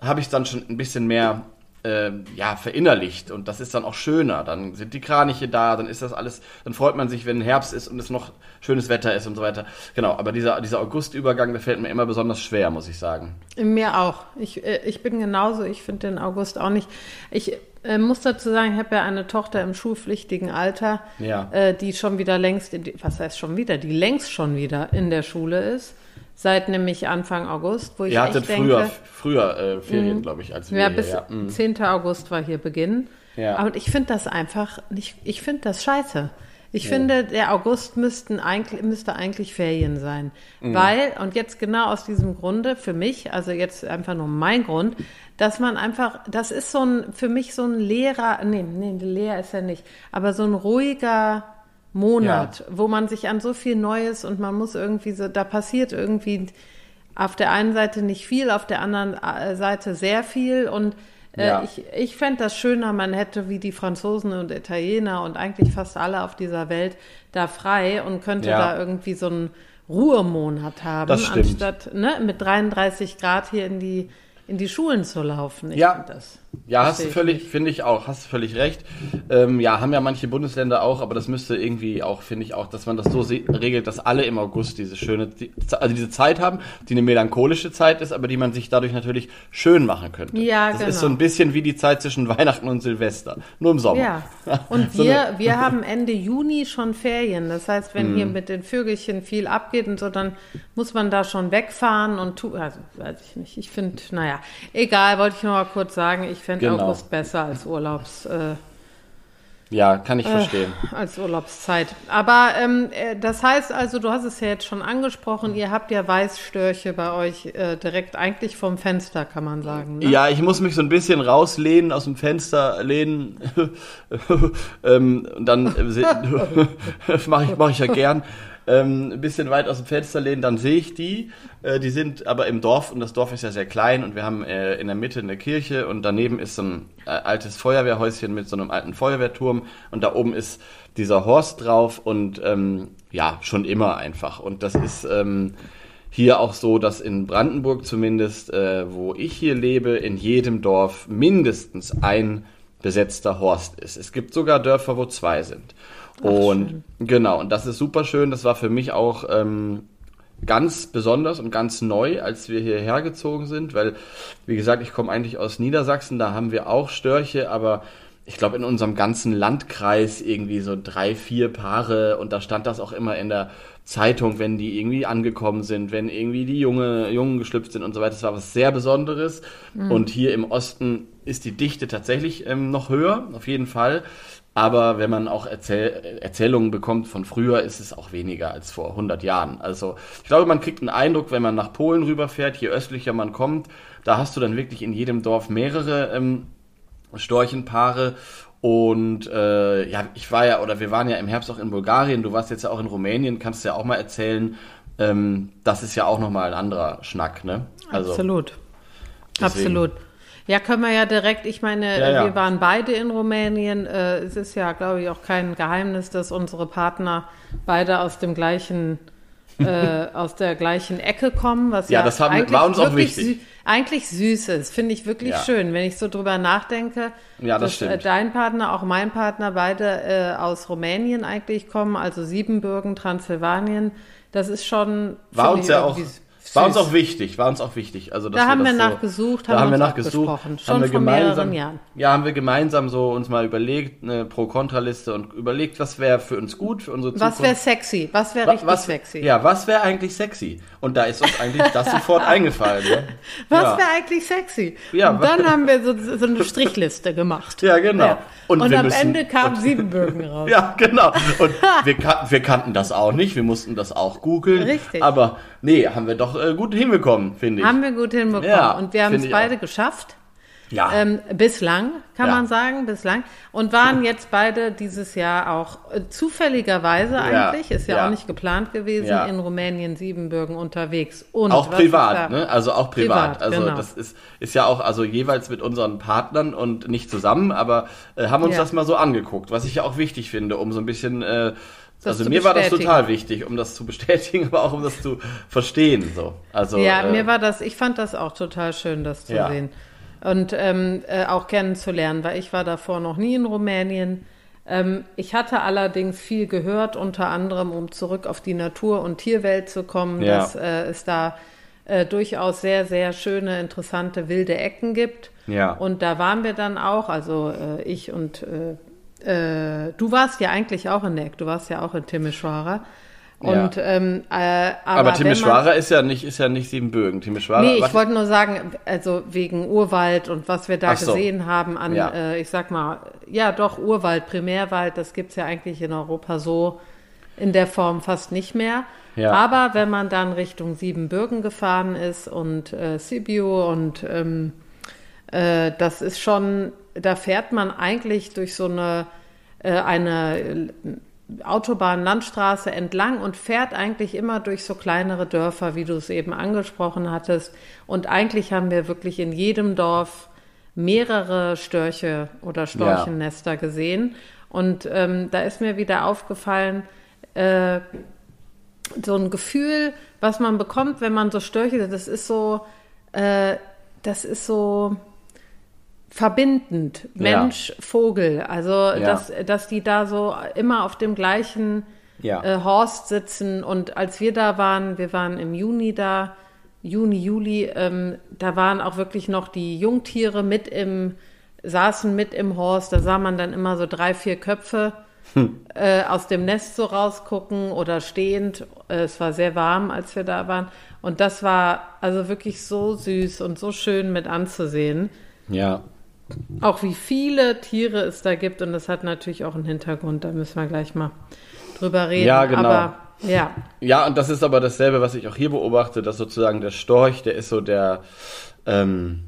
habe ich dann schon ein bisschen mehr äh, ja, verinnerlicht und das ist dann auch schöner. Dann sind die Kraniche da, dann ist das alles, dann freut man sich, wenn Herbst ist und es noch schönes Wetter ist und so weiter. Genau, aber dieser, dieser Augustübergang, der fällt mir immer besonders schwer, muss ich sagen. Mir auch. Ich, äh, ich bin genauso. Ich finde den August auch nicht. Ich äh, muss dazu sagen, ich habe ja eine Tochter im schulpflichtigen Alter, Ja. äh, die schon wieder längst, in die, was heißt schon wieder, die längst schon wieder in der Schule ist. Seit nämlich Anfang August, wo ich Ihr hattet denke, früher, früher äh, Ferien, glaube ich, als wir ja, hier, bis ja. Mhm. 10. August war hier Beginn. Ja. Aber ich finde das einfach nicht, ich finde das scheiße. Ich finde, der August müssten eigentlich, müsste eigentlich Ferien sein. Mhm. Weil, und jetzt genau aus diesem Grunde, für mich, also jetzt einfach nur mein Grund, dass man einfach, das ist so ein, für mich so ein leerer, nee, nee, leer ist er nicht, aber so ein ruhiger Monat, wo man sich an so viel Neues und man muss irgendwie so, da passiert irgendwie auf der einen Seite nicht viel, auf der anderen äh, Seite sehr viel und äh, Ja. ich, ich fände das schöner, man hätte wie die Franzosen und Italiener und eigentlich fast alle auf dieser Welt da frei und könnte Ja. da irgendwie so einen Ruhemonat haben, Das anstatt ne, mit 33 Grad hier in die, in die Schulen zu laufen. Ich Ja. Das. Ja, hast du völlig, finde ich auch, hast du völlig recht. Ähm, ja, haben ja manche Bundesländer auch, aber das müsste irgendwie auch, finde ich auch, dass man das so regelt, dass alle im August diese schöne, die- also diese Zeit haben, die eine melancholische Zeit ist, aber die man sich dadurch natürlich schön machen könnte. Ja, das genau. ist so ein bisschen wie die Zeit zwischen Weihnachten und Silvester, nur im Sommer. Ja, und So wir, wir haben Ende Juni schon Ferien. Das heißt, wenn Mhm. hier mit den Vögelchen viel abgeht und so, dann muss man da schon wegfahren und tu, also weiß ich nicht. Ich finde, naja, egal, wollte ich noch mal kurz sagen, ich fände Genau. August besser als Urlaubs, äh, Ja, kann ich verstehen. als Urlaubszeit. Aber ähm, äh, das heißt also, du hast es ja jetzt schon angesprochen, ihr habt ja Weißstörche bei euch äh, direkt eigentlich vom Fenster, kann man sagen. Ne? Ja, ich muss mich so ein bisschen rauslehnen, aus dem Fenster lehnen. ähm, und dann äh, mache ich, mach ich ja gern. Ähm, ein bisschen weit aus dem Fenster lehnen, dann sehe ich die. Äh, die sind aber im Dorf und das Dorf ist ja sehr klein und wir haben äh, in der Mitte eine Kirche und daneben ist so ein äh, altes Feuerwehrhäuschen mit so einem alten Feuerwehrturm und da oben ist dieser Horst drauf und ähm, ja, schon immer einfach. Und das ist ähm, hier auch so, dass in Brandenburg zumindest, äh, wo ich hier lebe, in jedem Dorf mindestens ein besetzter Horst ist. Es gibt sogar Dörfer, wo zwei sind. Und genau, und das ist super schön. Das war für mich auch ähm, ganz besonders und ganz neu, als wir hierher gezogen sind, weil, wie gesagt, ich komme eigentlich aus Niedersachsen, da haben wir auch Störche, aber ich glaube in unserem ganzen Landkreis irgendwie so drei, vier Paare und da stand das auch immer in der Zeitung, wenn die irgendwie angekommen sind, wenn irgendwie die Junge, Jungen geschlüpft sind und so weiter. Das war was sehr Besonderes. Und hier im Osten ist die Dichte tatsächlich ähm, noch höher, auf jeden Fall. Aber wenn man auch Erzähl Erzählungen bekommt von früher, ist es auch weniger als vor 100 Jahren. Also ich glaube, man kriegt einen Eindruck, wenn man nach Polen rüberfährt, je östlicher man kommt, da hast du dann wirklich in jedem Dorf mehrere ähm, Storchenpaare. Und äh, ja, ich war ja, oder wir waren ja im Herbst auch in Bulgarien, du warst jetzt ja auch in Rumänien, kannst du ja auch mal erzählen. Ähm, das ist ja auch nochmal ein anderer Schnack, ne? Absolut. deswegen- Absolut. Ja, können wir ja direkt, ich meine, Ja, ja. wir waren beide in Rumänien. Äh, es ist ja, glaube ich, auch kein Geheimnis, dass unsere Partner beide aus dem gleichen, äh, aus der gleichen Ecke kommen, was Ja, ja, das haben- eigentlich war uns auch wichtig. sü- eigentlich süß ist, finde ich wirklich Ja. schön, wenn ich so drüber nachdenke, Ja, das dass äh, stimmt. dein Partner, auch mein Partner, beide äh, aus Rumänien eigentlich kommen, also Siebenbürgen, Transsilvanien. Das ist schon War uns ja auch, war uns auch wichtig, war uns auch wichtig. Also, Da haben wir so- nachgesucht, da haben haben wir nachgesucht, schon haben wir vor gemeinsam, mehreren Jahren. ja, haben wir gemeinsam so uns mal überlegt, eine Pro-Kontra-Liste und überlegt, was wäre für uns gut, für unsere Was Zukunft. wäre sexy? Was wäre richtig was, sexy? Ja, was wäre eigentlich sexy? Und da ist uns eigentlich das sofort eingefallen. Ne? Was ja. wäre eigentlich sexy? Ja, und dann haben wir so, so eine Strichliste gemacht. Ja, genau. Und, Und wir am müssen- Ende kam und- Siebenbürgen raus. Ja, genau. Und wir, wir kannten das auch nicht, wir mussten das auch googeln. Richtig. Aber nee, haben wir doch äh, gut hinbekommen, finde ich. Haben wir gut hinbekommen. Ja, und wir haben es beide auch. geschafft. ja. Ähm, bislang, kann Ja. man sagen, bislang. Und waren jetzt beide dieses Jahr auch äh, zufälligerweise eigentlich, ist ja, ja. auch nicht geplant gewesen, Ja. in Rumänien, Siebenbürgen unterwegs. Und auch privat, ne? Also auch privat. Privat, also genau. das ist, ist ja auch also jeweils mit unseren Partnern und nicht zusammen, aber äh, haben uns Ja. das mal so angeguckt, was ich ja auch wichtig finde, um so ein bisschen äh, Das also mir war das total wichtig, um das zu bestätigen, aber auch um das zu verstehen. So. Also, Ja, äh, mir war das, ich fand das auch total schön, das zu Ja. sehen. Und ähm, äh, auch kennenzulernen, weil ich war davor noch nie in Rumänien. Ähm, ich hatte allerdings viel gehört, unter anderem, um zurück auf die Natur- und Tierwelt zu kommen, Ja. dass äh, es da äh, durchaus sehr, sehr schöne, interessante wilde Ecken gibt. Ja. Und da waren wir dann auch, also äh, ich und äh, äh, du warst ja eigentlich auch in Ecke, du warst ja auch in Timisoara. Und, Ja. ähm, äh, aber, Aber man- Timisoara ist ja nicht, ist ja nicht Siebenbürgen. Timisoara, Nee, ich wollte nur sagen, also wegen Urwald und was wir da so. gesehen haben an, Ja. äh, ich sag mal, ja doch, Urwald, Primärwald, das gibt's ja eigentlich in Europa so in der Form fast nicht mehr. Ja. Aber wenn man dann Richtung Siebenbürgen gefahren ist und äh, Sibiu und ähm, äh, das ist schon, da fährt man eigentlich durch so eine, äh, eine Autobahn, Landstraße entlang und fährt eigentlich immer durch so kleinere Dörfer, wie du es eben angesprochen hattest. Und eigentlich haben wir wirklich in jedem Dorf mehrere Störche oder Storchennester gesehen. Und ähm, da ist mir wieder aufgefallen, äh, so ein Gefühl, was man bekommt, wenn man so Störche, das ist so, äh, das ist so verbindend, Ja. Mensch, Vogel. Also, dass, dass die da so immer auf dem gleichen Ja. äh, Horst sitzen. Und als wir da waren, wir waren im Juni da, Juni, Juli, ähm, da waren auch wirklich noch die Jungtiere mit im, saßen mit im Horst. Da sah man dann immer so drei, vier Köpfe äh, aus dem Nest so rausgucken oder stehend. Äh, es war sehr warm, als wir da waren. Und das war also wirklich so süß und so schön mit anzusehen. Ja. Auch wie viele Tiere es da gibt. Und das hat natürlich auch einen Hintergrund. Da müssen wir gleich mal drüber reden. Ja, genau. Aber ja, Ja, und das ist aber dasselbe, was ich auch hier beobachte, dass sozusagen der Storch, der ist so der, ähm,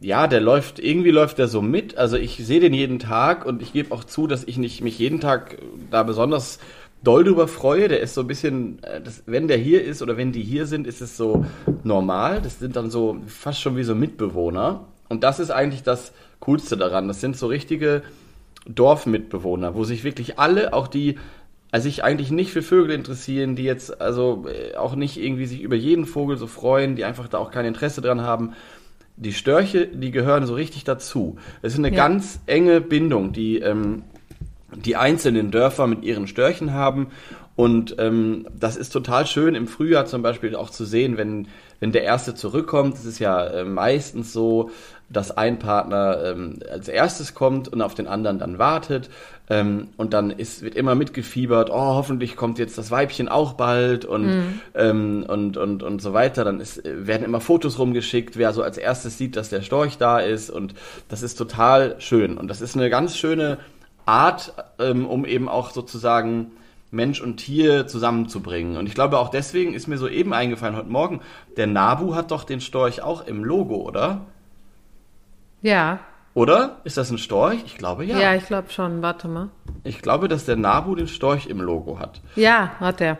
ja, der läuft, irgendwie läuft der so mit. Also ich sehe den jeden Tag und ich gebe auch zu, dass ich nicht mich jeden Tag da besonders doll drüber freue. Der ist so ein bisschen, äh, das, wenn der hier ist oder wenn die hier sind, ist es so normal. Das sind dann so fast schon wie so Mitbewohner. Und das ist eigentlich das Coolste daran. Das sind so richtige Dorfmitbewohner, wo sich wirklich alle, auch die also sich eigentlich nicht für Vögel interessieren, die jetzt also äh, auch nicht irgendwie sich über jeden Vogel so freuen, die einfach da auch kein Interesse dran haben. Die Störche, die gehören so richtig dazu. Es ist eine Ja. ganz enge Bindung, die ähm, die einzelnen Dörfer mit ihren Störchen haben. Und ähm, das ist total schön im Frühjahr zum Beispiel auch zu sehen, wenn, wenn der Erste zurückkommt. Es ist ja äh, meistens so, dass ein Partner ähm, als erstes kommt und auf den anderen dann wartet. Ähm, und dann ist, wird immer mitgefiebert, oh, hoffentlich kommt jetzt das Weibchen auch bald und, ähm, und, und, und so weiter. Dann ist, werden immer Fotos rumgeschickt, wer so als erstes sieht, dass der Storch da ist. Und das ist total schön. Und das ist eine ganz schöne Art, ähm, um eben auch sozusagen Mensch und Tier zusammenzubringen. Und ich glaube auch deswegen ist mir so eben eingefallen heute Morgen, der Nabu hat doch den Storch auch im Logo, oder? ja, Oder? Ist das ein Storch? Ich glaube ja. ja, ich glaube schon. Warte mal. Ich glaube, dass der Nabu den Storch im Logo hat. Ja, hat er.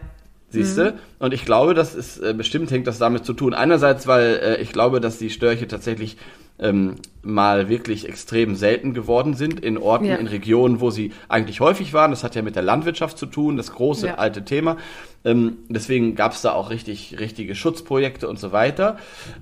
Siehst du? Und ich glaube, das ist äh, bestimmt hängt das damit zu tun. Einerseits, weil äh, ich glaube, dass die Störche tatsächlich ähm, mal wirklich extrem selten geworden sind in Orten, Ja. in Regionen, wo sie eigentlich häufig waren. Das hat ja mit der Landwirtschaft zu tun, das große Ja. alte Thema. Ähm, deswegen gab es da auch richtig, richtige Schutzprojekte und so weiter.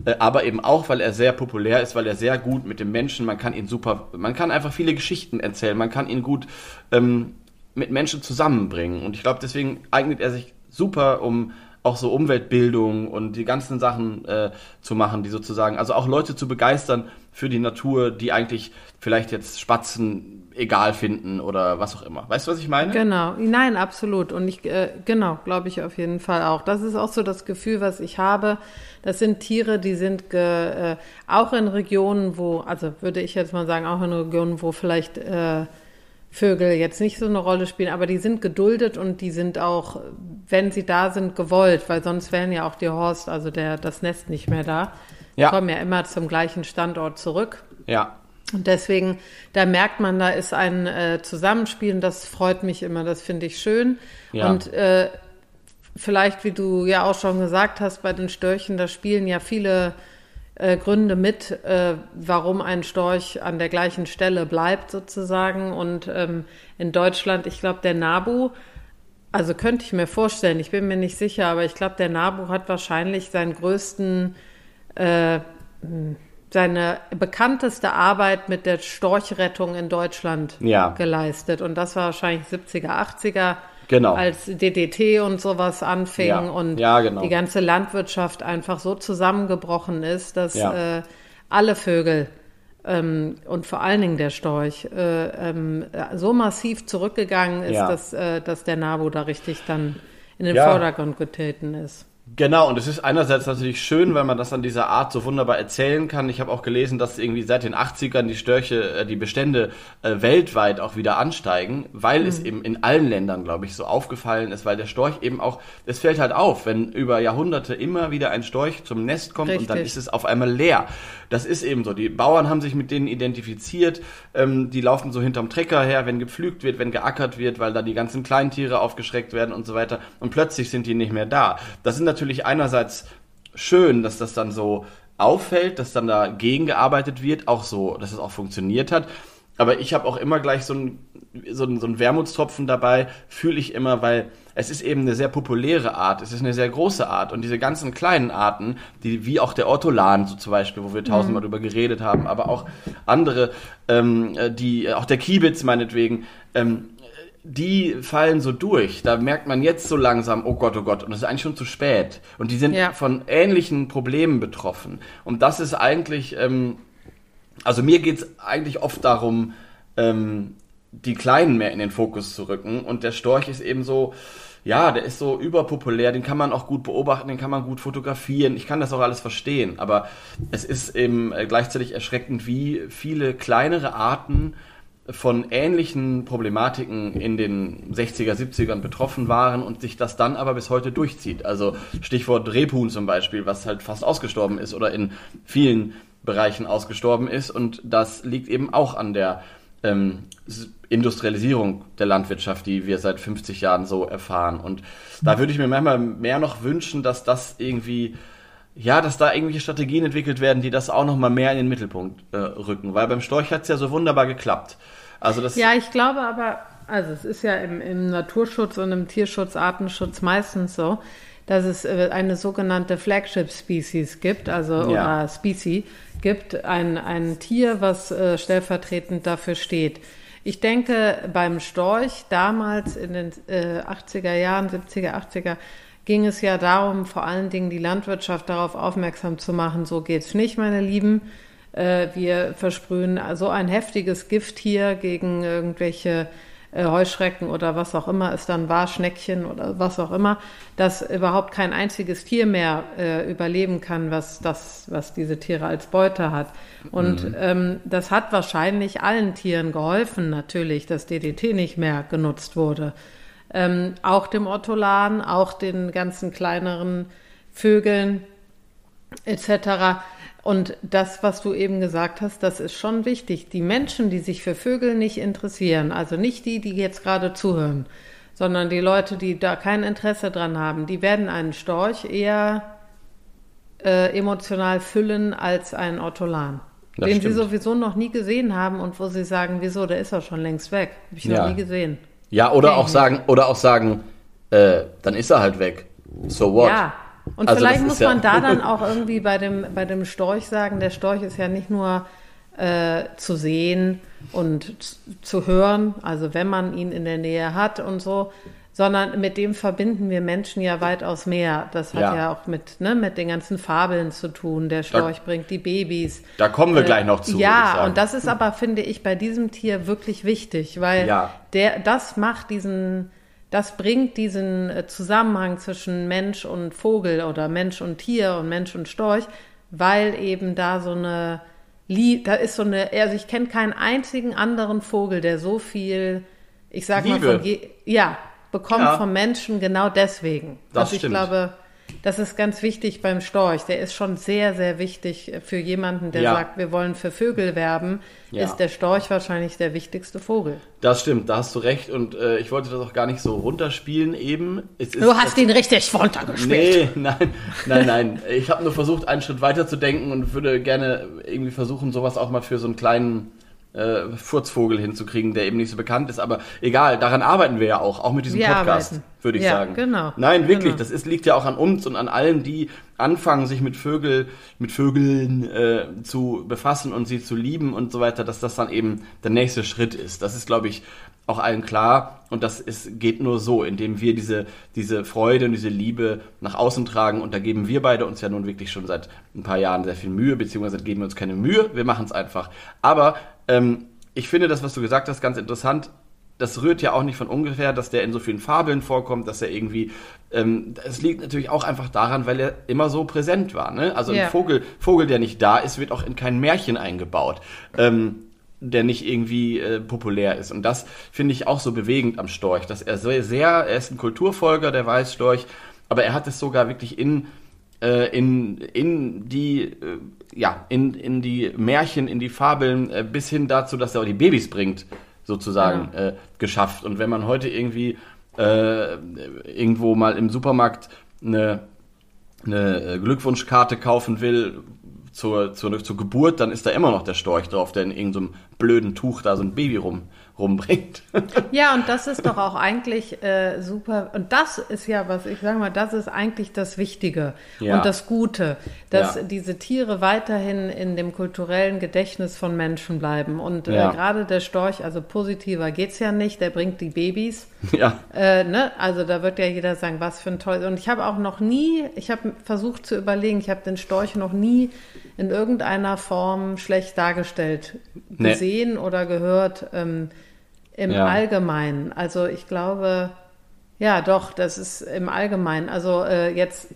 Äh, aber eben auch, weil er sehr populär ist, weil er sehr gut mit dem Menschen, man kann ihn super, man kann einfach viele Geschichten erzählen, man kann ihn gut ähm, mit Menschen zusammenbringen. Und ich glaube, deswegen eignet er sich super, um auch so Umweltbildung und die ganzen Sachen äh, zu machen, die sozusagen, also auch Leute zu begeistern für die Natur, die eigentlich vielleicht jetzt Spatzen egal finden oder was auch immer. Weißt du, was ich meine? Genau, nein, absolut. Und ich, äh, genau, glaube ich auf jeden Fall auch. Das ist auch so das Gefühl, was ich habe. Das sind Tiere, die sind ge, äh, auch in Regionen, wo, also würde ich jetzt mal sagen, auch in Regionen, wo vielleicht äh, Vögel jetzt nicht so eine Rolle spielen, aber die sind geduldet und die sind auch, wenn sie da sind, gewollt, weil sonst wären ja auch die Horst, also der, das Nest nicht mehr da. Ja. Die kommen ja immer zum gleichen Standort zurück. Ja. Und deswegen, da merkt man, da ist ein äh, Zusammenspiel und das freut mich immer, das finde ich schön. Ja. Und äh, vielleicht, wie du ja auch schon gesagt hast, bei den Störchen, da spielen ja viele äh, Gründe mit, äh, warum ein Storch an der gleichen Stelle bleibt sozusagen. Und ähm, in Deutschland, ich glaube, der Nabu, also könnte ich mir vorstellen, ich bin mir nicht sicher, aber ich glaube, der Nabu hat wahrscheinlich seinen größten äh, seine bekannteste Arbeit mit der Storchrettung in Deutschland Ja. geleistet. Und das war wahrscheinlich 70er, 80er, Genau. als DDT und sowas anfing Ja. und Ja, genau. die ganze Landwirtschaft einfach so zusammengebrochen ist, dass Ja. äh, alle Vögel ähm, und vor allen Dingen der Storch äh, ähm, so massiv zurückgegangen ist, dass, äh, dass der Nabu da richtig dann in den. Vordergrund getreten ist. Genau, und es ist einerseits natürlich schön, weil man das an dieser Art so wunderbar erzählen kann. Ich habe auch gelesen, dass irgendwie seit den 80ern die Störche, äh, die Bestände äh, weltweit auch wieder ansteigen, weil mhm. es eben in allen Ländern, glaube ich, so aufgefallen ist, weil der Storch eben auch, es fällt halt auf, wenn über Jahrhunderte immer wieder ein Storch zum Nest kommt Richtig. und dann ist es auf einmal leer. Das ist eben so. Die Bauern haben sich mit denen identifiziert, ähm, die laufen so hinterm Trecker her, wenn gepflügt wird, wenn geackert wird, weil da die ganzen Kleintiere aufgeschreckt werden und so weiter. Und plötzlich sind die nicht mehr da. Das sind natürlich einerseits schön, dass das dann so auffällt, dass dann dagegen gearbeitet wird, auch so, dass es auch funktioniert hat. Aber ich habe auch immer gleich so ein, so ein, so ein Wermutstropfen dabei, fühle ich immer, weil es ist eben eine sehr populäre Art, es ist eine sehr große Art und diese ganzen kleinen Arten, die wie auch der Ortolan so zum Beispiel, wo wir tausendmal mhm. drüber geredet haben, aber auch andere, ähm, die auch der Kiebitz meinetwegen, ähm, die fallen so durch. Da merkt man jetzt so langsam, oh Gott, oh Gott, und das ist eigentlich schon zu spät. Und die sind ja. von ähnlichen Problemen betroffen. Und das ist eigentlich ähm, also mir geht es eigentlich oft darum, ähm, die Kleinen mehr in den Fokus zu rücken. Und der Storch ist eben so, ja, der ist so überpopulär, den kann man auch gut beobachten, den kann man gut fotografieren. Ich kann das auch alles verstehen. Aber es ist eben äh, gleichzeitig erschreckend, wie viele kleinere Arten von ähnlichen Problematiken in den 60er, 70ern betroffen waren und sich das dann aber bis heute durchzieht. Also Stichwort Rebhuhn zum Beispiel, was halt fast ausgestorben ist oder in vielen Bereichen ausgestorben ist. Und das liegt eben auch an der ähm, Industrialisierung der Landwirtschaft, die wir seit 50 Jahren so erfahren. Und da würde ich mir manchmal mehr noch wünschen, dass das irgendwie, ja, dass da irgendwelche Strategien entwickelt werden, die das auch noch mal mehr in den Mittelpunkt äh, rücken. Weil beim Storch hat es ja so wunderbar geklappt. Also das ja, ich glaube aber, also es ist ja im, im Naturschutz und im Tierschutz, Artenschutz meistens so, dass es äh, eine sogenannte Flagship Species gibt, also ja. oder Species gibt, ein, ein Tier, was äh, stellvertretend dafür steht. Ich denke, beim Storch damals in den äh, 80er Jahren, 70er, 80er, ging es ja darum, vor allen Dingen die Landwirtschaft darauf aufmerksam zu machen, so geht's nicht, meine Lieben. Äh, wir versprühen so ein heftiges Gift hier gegen irgendwelche äh, Heuschrecken oder was auch immer es dann war, Schneckchen oder was auch immer, dass überhaupt kein einziges Tier mehr äh, überleben kann, was das, was diese Tiere als Beute hat. Und mhm. ähm, das hat wahrscheinlich allen Tieren geholfen, natürlich, dass DDT nicht mehr genutzt wurde. Ähm, auch dem Ortolan, auch den ganzen kleineren Vögeln etc. Und das, was du eben gesagt hast, das ist schon wichtig. Die Menschen, die sich für Vögel nicht interessieren, also nicht die, die jetzt gerade zuhören, sondern die Leute, die da kein Interesse dran haben, die werden einen Storch eher äh, emotional füllen als einen Ortolan. Das den stimmt. sie sowieso noch nie gesehen haben und wo sie sagen, wieso, der ist doch schon längst weg. Habe ich ja. noch nie gesehen. Ja, oder auch sagen, oder auch sagen, äh, dann ist er halt weg. So what? Ja, und also vielleicht muss man ja da dann auch irgendwie bei dem, bei dem Storch sagen, der Storch ist ja nicht nur äh, zu sehen und zu hören, also wenn man ihn in der Nähe hat und so, sondern mit dem verbinden wir Menschen ja weitaus mehr. Das hat ja, ja auch mit, ne, mit den ganzen Fabeln zu tun. Der Storch da, bringt die Babys. Da kommen wir äh, gleich noch zu. Ja, und das ist aber, finde ich, bei diesem Tier wirklich wichtig, weil ja. der, das macht diesen, das bringt diesen äh, Zusammenhang zwischen Mensch und Vogel oder Mensch und Tier und Mensch und Storch, weil eben da so eine, da ist so eine, also ich kenne keinen einzigen anderen Vogel, der so viel, ich sag Liebe. mal, von, ja, bekommt ja. vom Menschen genau deswegen. Das also ich stimmt. glaube, das ist ganz wichtig beim Storch. Der ist schon sehr, sehr wichtig für jemanden, der ja. sagt, wir wollen für Vögel werben. Ja. Ist der Storch wahrscheinlich der wichtigste Vogel. Das stimmt, da hast du recht. Und äh, ich wollte das auch gar nicht so runterspielen eben. du hast ihn richtig runtergespielt. Nee, nein, nein, nein. Ich habe nur versucht, einen Schritt weiter zu denken und würde gerne irgendwie versuchen, sowas auch mal für so einen kleinen äh, Furzvogel hinzukriegen, der eben nicht so bekannt ist. Aber egal, daran arbeiten wir ja auch, auch mit diesem wir Podcast, würde ich ja, sagen. Genau. Nein, wirklich, genau. das ist, liegt ja auch an uns und an allen, die anfangen, sich mit Vögel, mit Vögeln äh, zu befassen und sie zu lieben und so weiter, dass das dann eben der nächste Schritt ist. Das ist, glaube ich, auch allen klar und das ist, geht nur so, indem wir diese, diese Freude und diese Liebe nach außen tragen und da geben wir beide uns ja nun wirklich schon seit ein paar Jahren sehr viel Mühe, beziehungsweise geben wir uns keine Mühe, wir machen es einfach. Aber ähm, ich finde das, was du gesagt hast, ganz interessant. das rührt ja auch nicht von ungefähr, dass der in so vielen Fabeln vorkommt, dass er irgendwie, ähm, es liegt natürlich auch einfach daran, weil er immer so präsent war. Ne? Also Ja. ein Vogel, Vogel, der nicht da ist, wird auch in kein Märchen eingebaut. Ähm, der nicht irgendwie äh, populär ist. Und das finde ich auch so bewegend am Storch, dass er so sehr, er ist ein Kulturfolger, der Weißstorch, aber er hat es sogar wirklich in, äh, in, in die, äh, ja, in, in die Märchen, in die Fabeln, äh, bis hin dazu, dass er auch die Babys bringt, sozusagen, äh, geschafft. Und wenn man heute irgendwie äh, irgendwo mal im Supermarkt eine, eine Glückwunschkarte kaufen will zur, zur, zur Geburt, dann ist da immer noch der Storch drauf, der in irgendeinem blöden Tuch da so ein Baby rum, rumbringt. Ja, und das ist doch auch eigentlich äh, super. Und das ist ja, was ich sage mal, das ist eigentlich das Wichtige Ja. und das Gute, dass Ja. diese Tiere weiterhin in dem kulturellen Gedächtnis von Menschen bleiben. Und äh, Ja. gerade der Storch, also positiver geht's ja nicht, der bringt die Babys. ja. Äh, ne? Also da wird ja jeder sagen, was für ein tolles. Und ich habe auch noch nie, ich habe versucht zu überlegen, ich habe den Storch noch nie in irgendeiner Form schlecht dargestellt Nee. gesehen oder gehört ähm, im Ja. Allgemeinen. Also ich glaube, ja doch, das ist im Allgemeinen. Also äh, jetzt,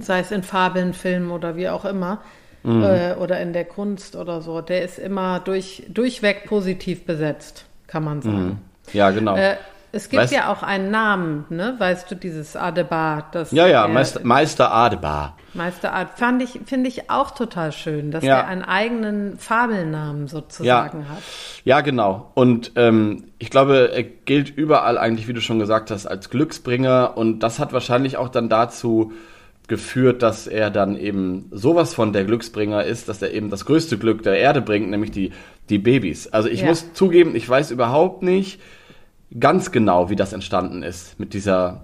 sei es in Fabeln, Filmen oder wie auch immer. Mhm. Äh, oder in der Kunst oder so, der ist immer durch, durchweg positiv besetzt, kann man sagen. Ja, genau. Äh, es gibt Weißt- ja auch einen Namen, ne? Weißt du, dieses Adebar, das ja, ja, Meister, Meister Adebar. Meister Art fand ich, finde ich auch total schön, dass Ja. er einen eigenen Fabelnamen sozusagen hat. Ja, genau. Und ähm, ich glaube, er gilt überall eigentlich, wie du schon gesagt hast, als Glücksbringer. Und das hat wahrscheinlich auch dann dazu geführt, dass er dann eben sowas von der Glücksbringer ist, dass er eben das größte Glück der Erde bringt, nämlich die, die Babys. Also ich Ja. muss zugeben, ich weiß überhaupt nicht ganz genau, wie das entstanden ist mit dieser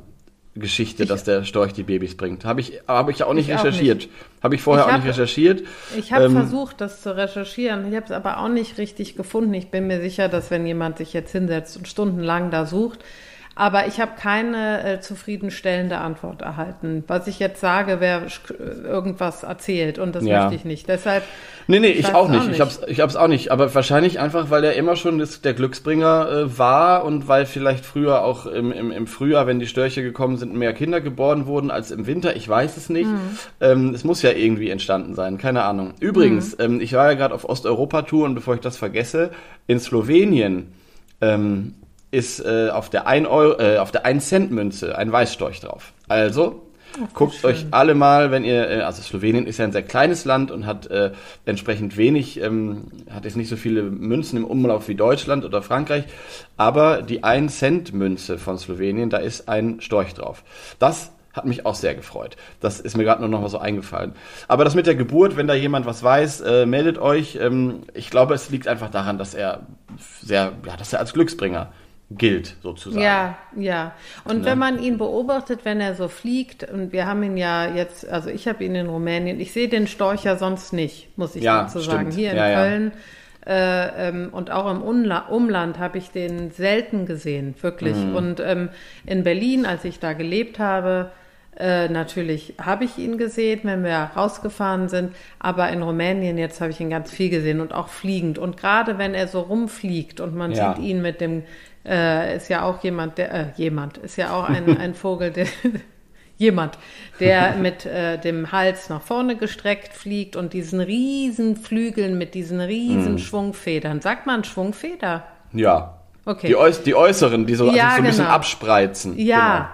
Geschichte, dass der Storch die Babys bringt. Habe ich, habe ich auch nicht Ich auch recherchiert. Habe ich vorher Ich auch hab- nicht recherchiert. Ich habe Ähm, versucht, das zu recherchieren. Ich habe es aber auch nicht richtig gefunden. Ich bin mir sicher, dass wenn jemand sich jetzt hinsetzt und stundenlang da sucht, aber ich habe keine äh, zufriedenstellende Antwort erhalten. Was ich jetzt sage, wer irgendwas erzählt und das Ja. möchte ich nicht. Deshalb Nee, nee, Ich auch auch nicht. Ich nicht. hab's, ich hab's auch nicht. Aber wahrscheinlich einfach, weil er immer schon das, der Glücksbringer äh, war und weil vielleicht früher auch im, im, im Frühjahr, wenn die Störche gekommen sind, mehr Kinder geboren wurden als im Winter. Ich weiß es nicht. Ähm, es muss ja irgendwie entstanden sein. Keine Ahnung. Übrigens, ähm, ich war ja gerade auf Osteuropa-Tour und bevor ich das vergesse, in Slowenien ähm, ist äh, auf der 1 Euro, äh, auf der 1 Cent Münze ein Weißstorch drauf. Also guckt euch alle mal, wenn ihr, äh, also Slowenien ist ja ein sehr kleines Land und hat äh, entsprechend wenig, ähm, hat jetzt nicht so viele Münzen im Umlauf wie Deutschland oder Frankreich, aber die 1 Cent Münze von Slowenien, da ist ein Storch drauf. Das hat mich auch sehr gefreut. Das ist mir gerade nur noch mal so eingefallen. Aber das mit der Geburt, wenn da jemand was weiß, äh, meldet euch. Ähm, ich glaube, es liegt einfach daran, dass er sehr, ja, dass er als Glücksbringer gilt, sozusagen. Ja, ja. Und wenn man ihn beobachtet, wenn er so fliegt, und wir haben ihn ja jetzt, also ich habe ihn in Rumänien, ich sehe den Storch ja sonst nicht, muss ich Ja, dazu sagen. stimmt. Hier in Ja, ja. Köln äh, ähm, und auch im Unla Umland habe ich den selten gesehen, wirklich. Mhm. Und ähm, in Berlin, als ich da gelebt habe, äh, natürlich habe ich ihn gesehen, wenn wir rausgefahren sind, aber in Rumänien jetzt habe ich ihn ganz viel gesehen und auch fliegend. Und gerade wenn er so rumfliegt und man Ja. sieht ihn mit dem, äh, ist ja auch jemand, der, äh, jemand, ist ja auch ein, ein Vogel, der, jemand, der mit äh, dem Hals nach vorne gestreckt fliegt und diesen riesen Flügeln mit diesen riesen Mhm. Schwungfedern. Sagt man Schwungfeder? Ja. Okay. Die, äuß die äußeren, die so, Ja, sich so ein bisschen genau. abspreizen. Ja,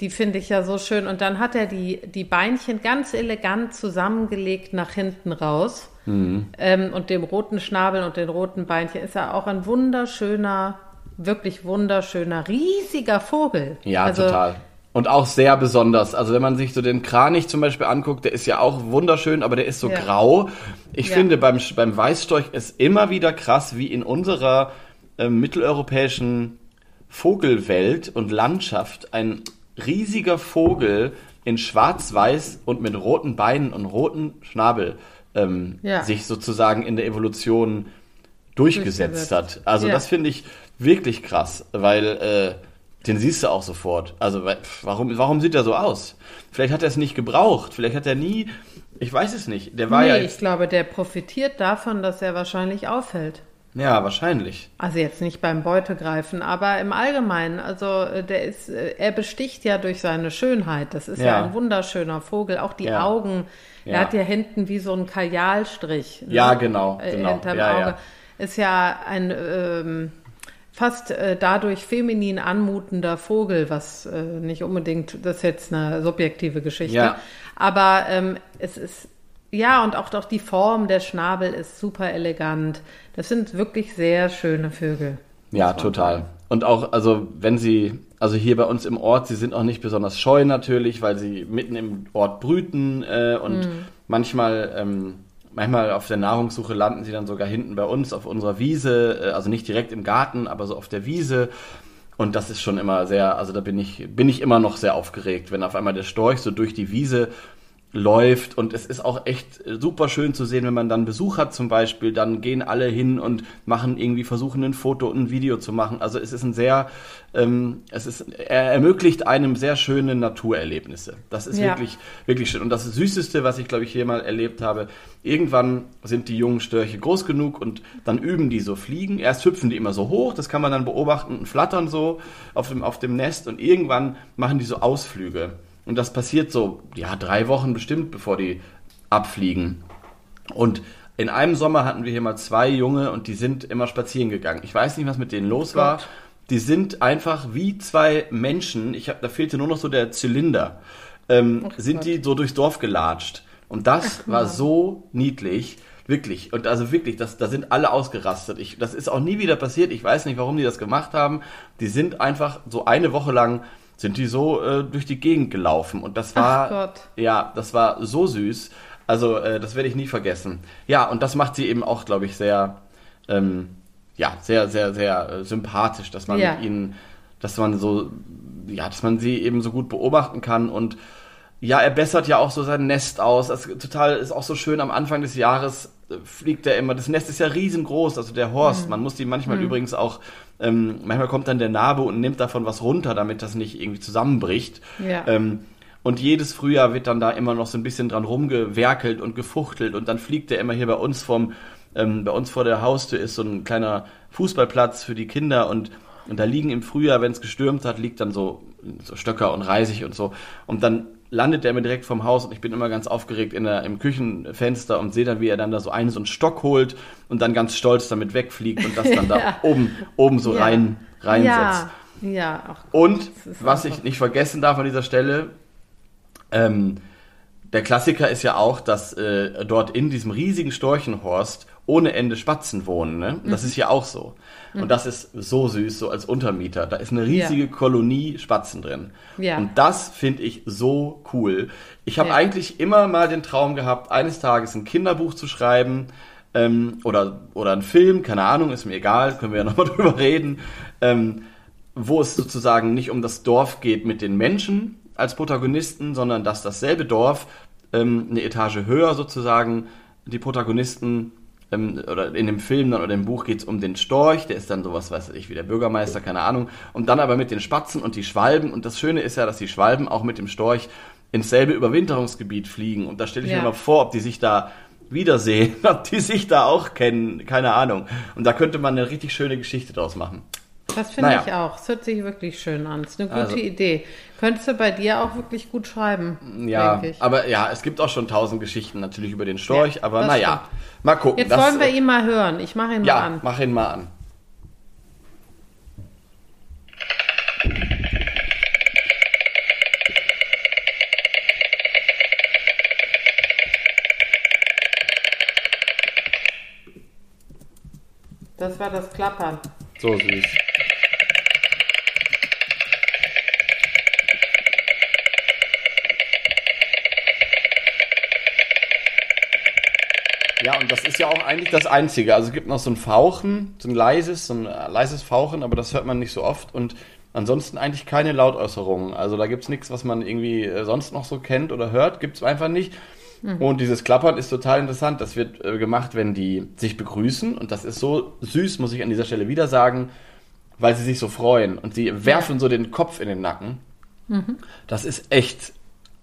die finde ich ja so schön. Und dann hat er die, die Beinchen ganz elegant zusammengelegt nach hinten raus. Mhm. Ähm, und dem roten Schnabel und den roten Beinchen ist er auch ein wunderschöner, wirklich wunderschöner, riesiger Vogel. Ja, also, total. Und auch sehr besonders. Also wenn man sich so den Kranich zum Beispiel anguckt, der ist ja auch wunderschön, aber der ist so Ja. grau. Ich Ja. finde beim, beim Weißstorch ist immer wieder krass, wie in unserer äh, mitteleuropäischen Vogelwelt und Landschaft ein riesiger Vogel in schwarz-weiß und mit roten Beinen und roten Schnabel ähm, Ja. sich sozusagen in der Evolution durchgesetzt Durchgesetzt. hat. Also das finde ich wirklich krass, weil äh, den siehst du auch sofort. Also pff, warum, warum sieht er so aus? Vielleicht hat er es nicht gebraucht, vielleicht hat er nie, ich weiß es nicht. Der war nee, ja ich glaube, der profitiert davon, dass er wahrscheinlich auffällt. Ja, wahrscheinlich. Also jetzt nicht beim Beutegreifen, aber im Allgemeinen. Also äh, der ist, äh, er besticht ja durch seine Schönheit. Das ist ja, Ja. ein wunderschöner Vogel. Auch die Ja. Augen. Er Ja. hat ja hinten wie so einen Kajalstrich. ne? Ja, genau, Äh, genau. Hinterm Auge. Ist ja ein ähm, fast äh, dadurch feminin anmutender Vogel, was äh, nicht unbedingt, das ist jetzt eine subjektive Geschichte. Ja. Aber ähm, es ist, ja, und auch, auch die Form der Schnabel ist super elegant. Das sind wirklich sehr schöne Vögel. Ja, total. Und auch, also wenn sie, also hier bei uns im Ort, sie sind auch nicht besonders scheu natürlich, weil sie mitten im Ort brüten äh, und manchmal, ähm, manchmal auf der Nahrungssuche landen sie dann sogar hinten bei uns auf unserer Wiese, äh, also nicht direkt im Garten, aber so auf der Wiese. Und das ist schon immer sehr, also da bin ich, bin ich immer noch sehr aufgeregt, wenn auf einmal der Storch so durch die Wiese läuft und es ist auch echt äh, super schön zu sehen, wenn man dann Besuch hat zum Beispiel, dann gehen alle hin und machen irgendwie, versuchen ein Foto und ein Video zu machen. Also es ist ein sehr, ähm, es ist, er ermöglicht einem sehr schöne Naturerlebnisse. Das ist Ja. wirklich, wirklich schön. Und das Süßeste, was ich glaube ich hier mal erlebt habe, irgendwann sind die jungen Störche groß genug und dann üben die so fliegen. Erst hüpfen die immer so hoch, das kann man dann beobachten und flattern so auf dem, auf dem Nest und irgendwann machen die so Ausflüge. Und das passiert so, ja, drei Wochen bestimmt, bevor die abfliegen. Und in einem Sommer hatten wir hier mal zwei Junge und die sind immer spazieren gegangen. Ich weiß nicht, was mit denen los war. Die sind einfach wie zwei Menschen. Ich hab, da fehlte nur noch so der Zylinder. Ähm, sind Gott. die so durchs Dorf gelatscht. Und das war so niedlich. Wirklich. Und also wirklich, das, da sind alle ausgerastet. Ich, das ist auch nie wieder passiert. Ich weiß nicht, warum die das gemacht haben. Die sind einfach so eine Woche lang sind die so äh, durch die Gegend gelaufen. Und das war, ja, das war so süß. Also, äh, das werde ich nie vergessen. Ja, und das macht sie eben auch, glaube ich, sehr, ähm, ja, sehr, sehr, sehr äh, sympathisch, dass man Ja. mit ihnen, dass man so, ja, dass man sie eben so gut beobachten kann und ja, er bessert ja auch so sein Nest aus. Das ist total ist auch so schön am Anfang des Jahres fliegt er immer. Das Nest ist ja riesengroß, also der Horst. Mhm. Man muss die manchmal übrigens auch, ähm, manchmal kommt dann der Nabe und nimmt davon was runter, damit das nicht irgendwie zusammenbricht. Ja. Ähm, und jedes Frühjahr wird dann da immer noch so ein bisschen dran rumgewerkelt und gefuchtelt und dann fliegt er immer hier bei uns vom, ähm, bei uns vor der Haustür ist so ein kleiner Fußballplatz für die Kinder und, und da liegen im Frühjahr, wenn es gestürmt hat, liegt dann so, so Stöcker und Reisig und so. Und dann landet er mir direkt vom Haus und ich bin immer ganz aufgeregt in der, im Küchenfenster und sehe dann, wie er dann da so einen so einen Stock holt und dann ganz stolz damit wegfliegt und das dann da Ja. oben, oben so Ja. rein, reinsetzt. Ja, ja. Ach, Und was ich nicht vergessen darf an dieser Stelle, ähm, der Klassiker ist ja auch, dass äh, dort in diesem riesigen Storchenhorst ohne Ende Spatzen wohnen. Ne? Mhm. Das ist ja auch so. Und das ist so süß, so als Untermieter. Da ist eine riesige Ja. Kolonie Spatzen drin. Ja. Und das finde ich so cool. Ich habe Ja. eigentlich immer mal den Traum gehabt, eines Tages ein Kinderbuch zu schreiben ähm, oder, oder ein Film, keine Ahnung, ist mir egal, können wir ja nochmal drüber reden, ähm, wo es sozusagen nicht um das Dorf geht mit den Menschen als Protagonisten, sondern dass dasselbe Dorf ähm, eine Etage höher sozusagen die Protagonisten ähm, oder in dem Film dann oder im Buch geht es um den Storch, der ist dann sowas, weiß ich, wie der Bürgermeister, keine Ahnung. Und dann aber mit den Spatzen und die Schwalben. Und das Schöne ist ja, dass die Schwalben auch mit dem Storch ins selbe Überwinterungsgebiet fliegen. Und da stelle ich Ja. mir mal vor, ob die sich da wiedersehen, ob die sich da auch kennen, keine Ahnung. Und da könnte man eine richtig schöne Geschichte draus machen. Das finde Naja. ich auch. Es hört sich wirklich schön an. Es ist eine gute Also- Idee. Könntest du bei dir auch wirklich gut schreiben, Ja, aber ja, es gibt auch schon tausend Geschichten natürlich über den Storch, Ja, aber naja, mal gucken. Jetzt das, wollen wir ihn mal hören. Ich mache ihn mal Ja, an. mach ihn mal an. Das war das Klappern. So süß. Ja, und das ist ja auch eigentlich das Einzige. Also es gibt noch so ein Fauchen, so ein leises, so ein äh, leises Fauchen, aber das hört man nicht so oft. Und ansonsten eigentlich keine Lautäußerungen. Also da gibt's nichts, was man irgendwie äh, sonst noch so kennt oder hört. Gibt's einfach nicht. Und dieses Klappern ist total interessant. Das wird äh, gemacht, wenn die sich begrüßen. Und das ist so süß, muss ich an dieser Stelle wieder sagen, weil sie sich so freuen. Und sie werfen so den Kopf in den Nacken. Das ist echt,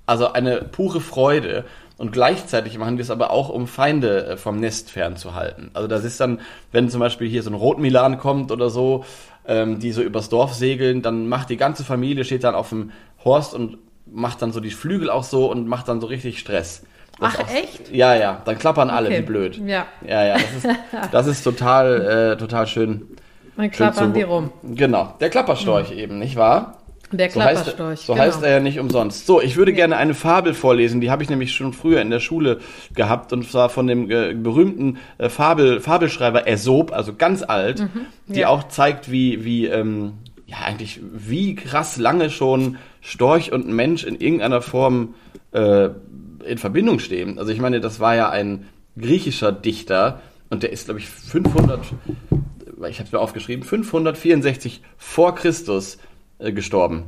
also eine pure Freude. Und gleichzeitig machen die es aber auch, um Feinde äh, vom Nest fernzuhalten. Also das ist dann, wenn zum Beispiel hier so ein Rotmilan kommt oder so, ähm, die so übers Dorf segeln, dann macht die ganze Familie, steht dann auf dem Horst und macht dann so die Flügel auch so und macht dann so richtig Stress. Das Ach, auch, echt? Ja, ja, dann klappern alle Okay. wie blöd. Ja. Ja, ja, das ist, das ist total, äh, total schön. Dann klappern zu- die rum. Genau, der Klapperstorch eben, nicht wahr? Der So heißt, Klapperstorch. so genau. heißt er ja nicht umsonst. So, ich würde gerne eine Fabel vorlesen, die habe ich nämlich schon früher in der Schule gehabt und zwar von dem äh, berühmten äh, Fabel, Fabelschreiber Aesop, also ganz alt, die ja. auch zeigt, wie, wie, ähm, ja, eigentlich, wie krass lange schon Storch und Mensch in irgendeiner Form äh, in Verbindung stehen. Also ich meine, das war ja ein griechischer Dichter und der ist, glaube ich, 500, ich habe es mir aufgeschrieben, 564 vor Christus äh, gestorben.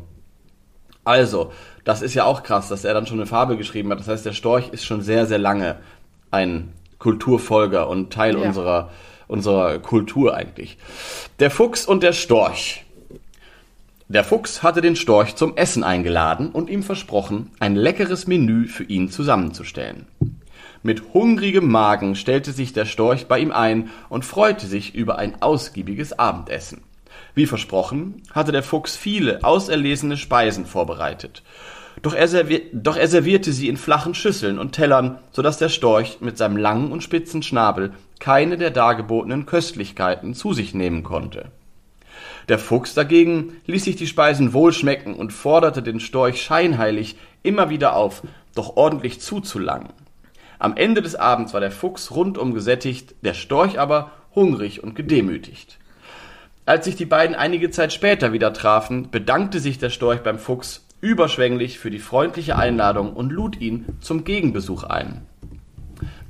Also, das ist ja auch krass, dass er dann schon eine Fabel geschrieben hat. Das heißt, der Storch ist schon sehr, sehr lange ein Kulturfolger und Teil Ja. unserer, unserer Kultur eigentlich. Der Fuchs und der Storch. Der Fuchs hatte den Storch zum Essen eingeladen und ihm versprochen, ein leckeres Menü für ihn zusammenzustellen. Mit hungrigem Magen stellte sich der Storch bei ihm ein und freute sich über ein ausgiebiges Abendessen. Wie versprochen, hatte der Fuchs viele auserlesene Speisen vorbereitet. Doch er, doch er servierte sie in flachen Schüsseln und Tellern, so dass der Storch mit seinem langen und spitzen Schnabel keine der dargebotenen Köstlichkeiten zu sich nehmen konnte. Der Fuchs dagegen ließ sich die Speisen wohlschmecken und forderte den Storch scheinheilig immer wieder auf, doch ordentlich zuzulangen. Am Ende des Abends war der Fuchs rundum gesättigt, der Storch aber hungrig und gedemütigt. Als sich die beiden einige Zeit später wieder trafen, bedankte sich der Storch beim Fuchs überschwänglich für die freundliche Einladung und lud ihn zum Gegenbesuch ein.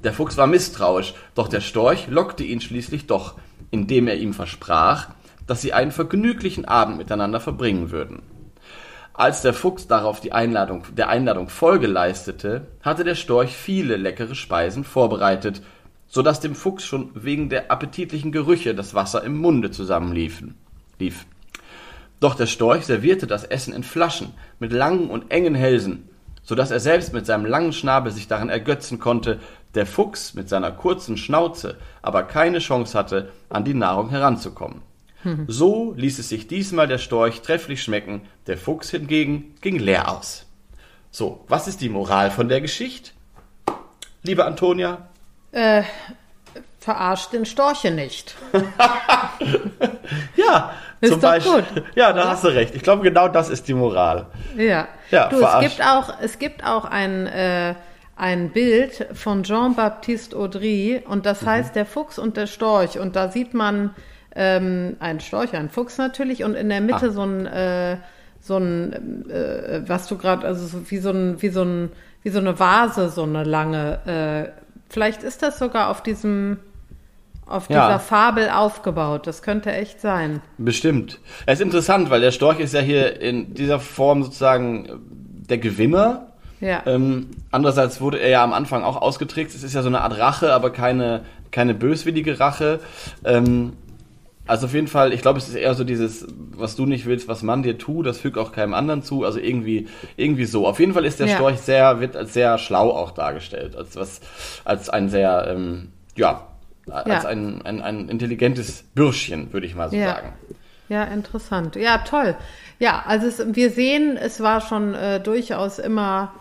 Der Fuchs war misstrauisch, doch der Storch lockte ihn schließlich doch, indem er ihm versprach, dass sie einen vergnüglichen Abend miteinander verbringen würden. Als der Fuchs darauf die Einladung, der Einladung Folge leistete, hatte der Storch viele leckere Speisen vorbereitet, so dass dem Fuchs schon wegen der appetitlichen Gerüche das Wasser im Munde zusammenliefen, lief. Doch der Storch servierte das Essen in Flaschen mit langen und engen Hälsen, so dass er selbst mit seinem langen Schnabel sich daran ergötzen konnte, der Fuchs mit seiner kurzen Schnauze aber keine Chance hatte, an die Nahrung heranzukommen. So ließ es sich diesmal der Storch trefflich schmecken, der Fuchs hingegen ging leer aus. So, was ist die Moral von der Geschichte? Liebe Antonia? Äh, verarscht den Storche nicht. Ja, Ist zum doch Beispiel. gut, Ja, da oder? hast du recht. Ich glaube, genau das ist die Moral. Ja. Ja, du, es verarscht. gibt auch, es gibt auch ein, äh, ein Bild von Jean-Baptiste Audry und das Mhm. heißt Der Fuchs und der Storch. Und da sieht man ähm, einen Storch, einen Fuchs natürlich und in der Mitte Ah. so ein, äh, so ein, äh, was du gerade, also so wie so ein, wie so ein, wie so eine Vase, so eine lange. Vielleicht ist das sogar auf diesem, auf Ja. dieser Fabel aufgebaut. Das könnte echt sein. Bestimmt. Es ist interessant, weil der Storch ist ja hier in dieser Form sozusagen der Gewinner. Ja. Ähm, andererseits wurde er ja am Anfang auch ausgetrickst. Es ist ja so eine Art Rache, aber keine, keine böswillige Rache. Ähm, also auf jeden Fall, ich glaube, es ist eher so dieses, was du nicht willst, was man dir tut, das fügt auch keinem anderen zu. Also irgendwie, irgendwie so. Auf jeden Fall ist der Ja. Storch sehr, wird als sehr schlau auch dargestellt. Als was, als ein sehr, ähm, ja, als Ja. ein, ein, ein intelligentes Bürschchen, würde ich mal so Ja. sagen. Ja, interessant. Ja, toll. Ja, also es, wir sehen, es war schon äh, durchaus immer,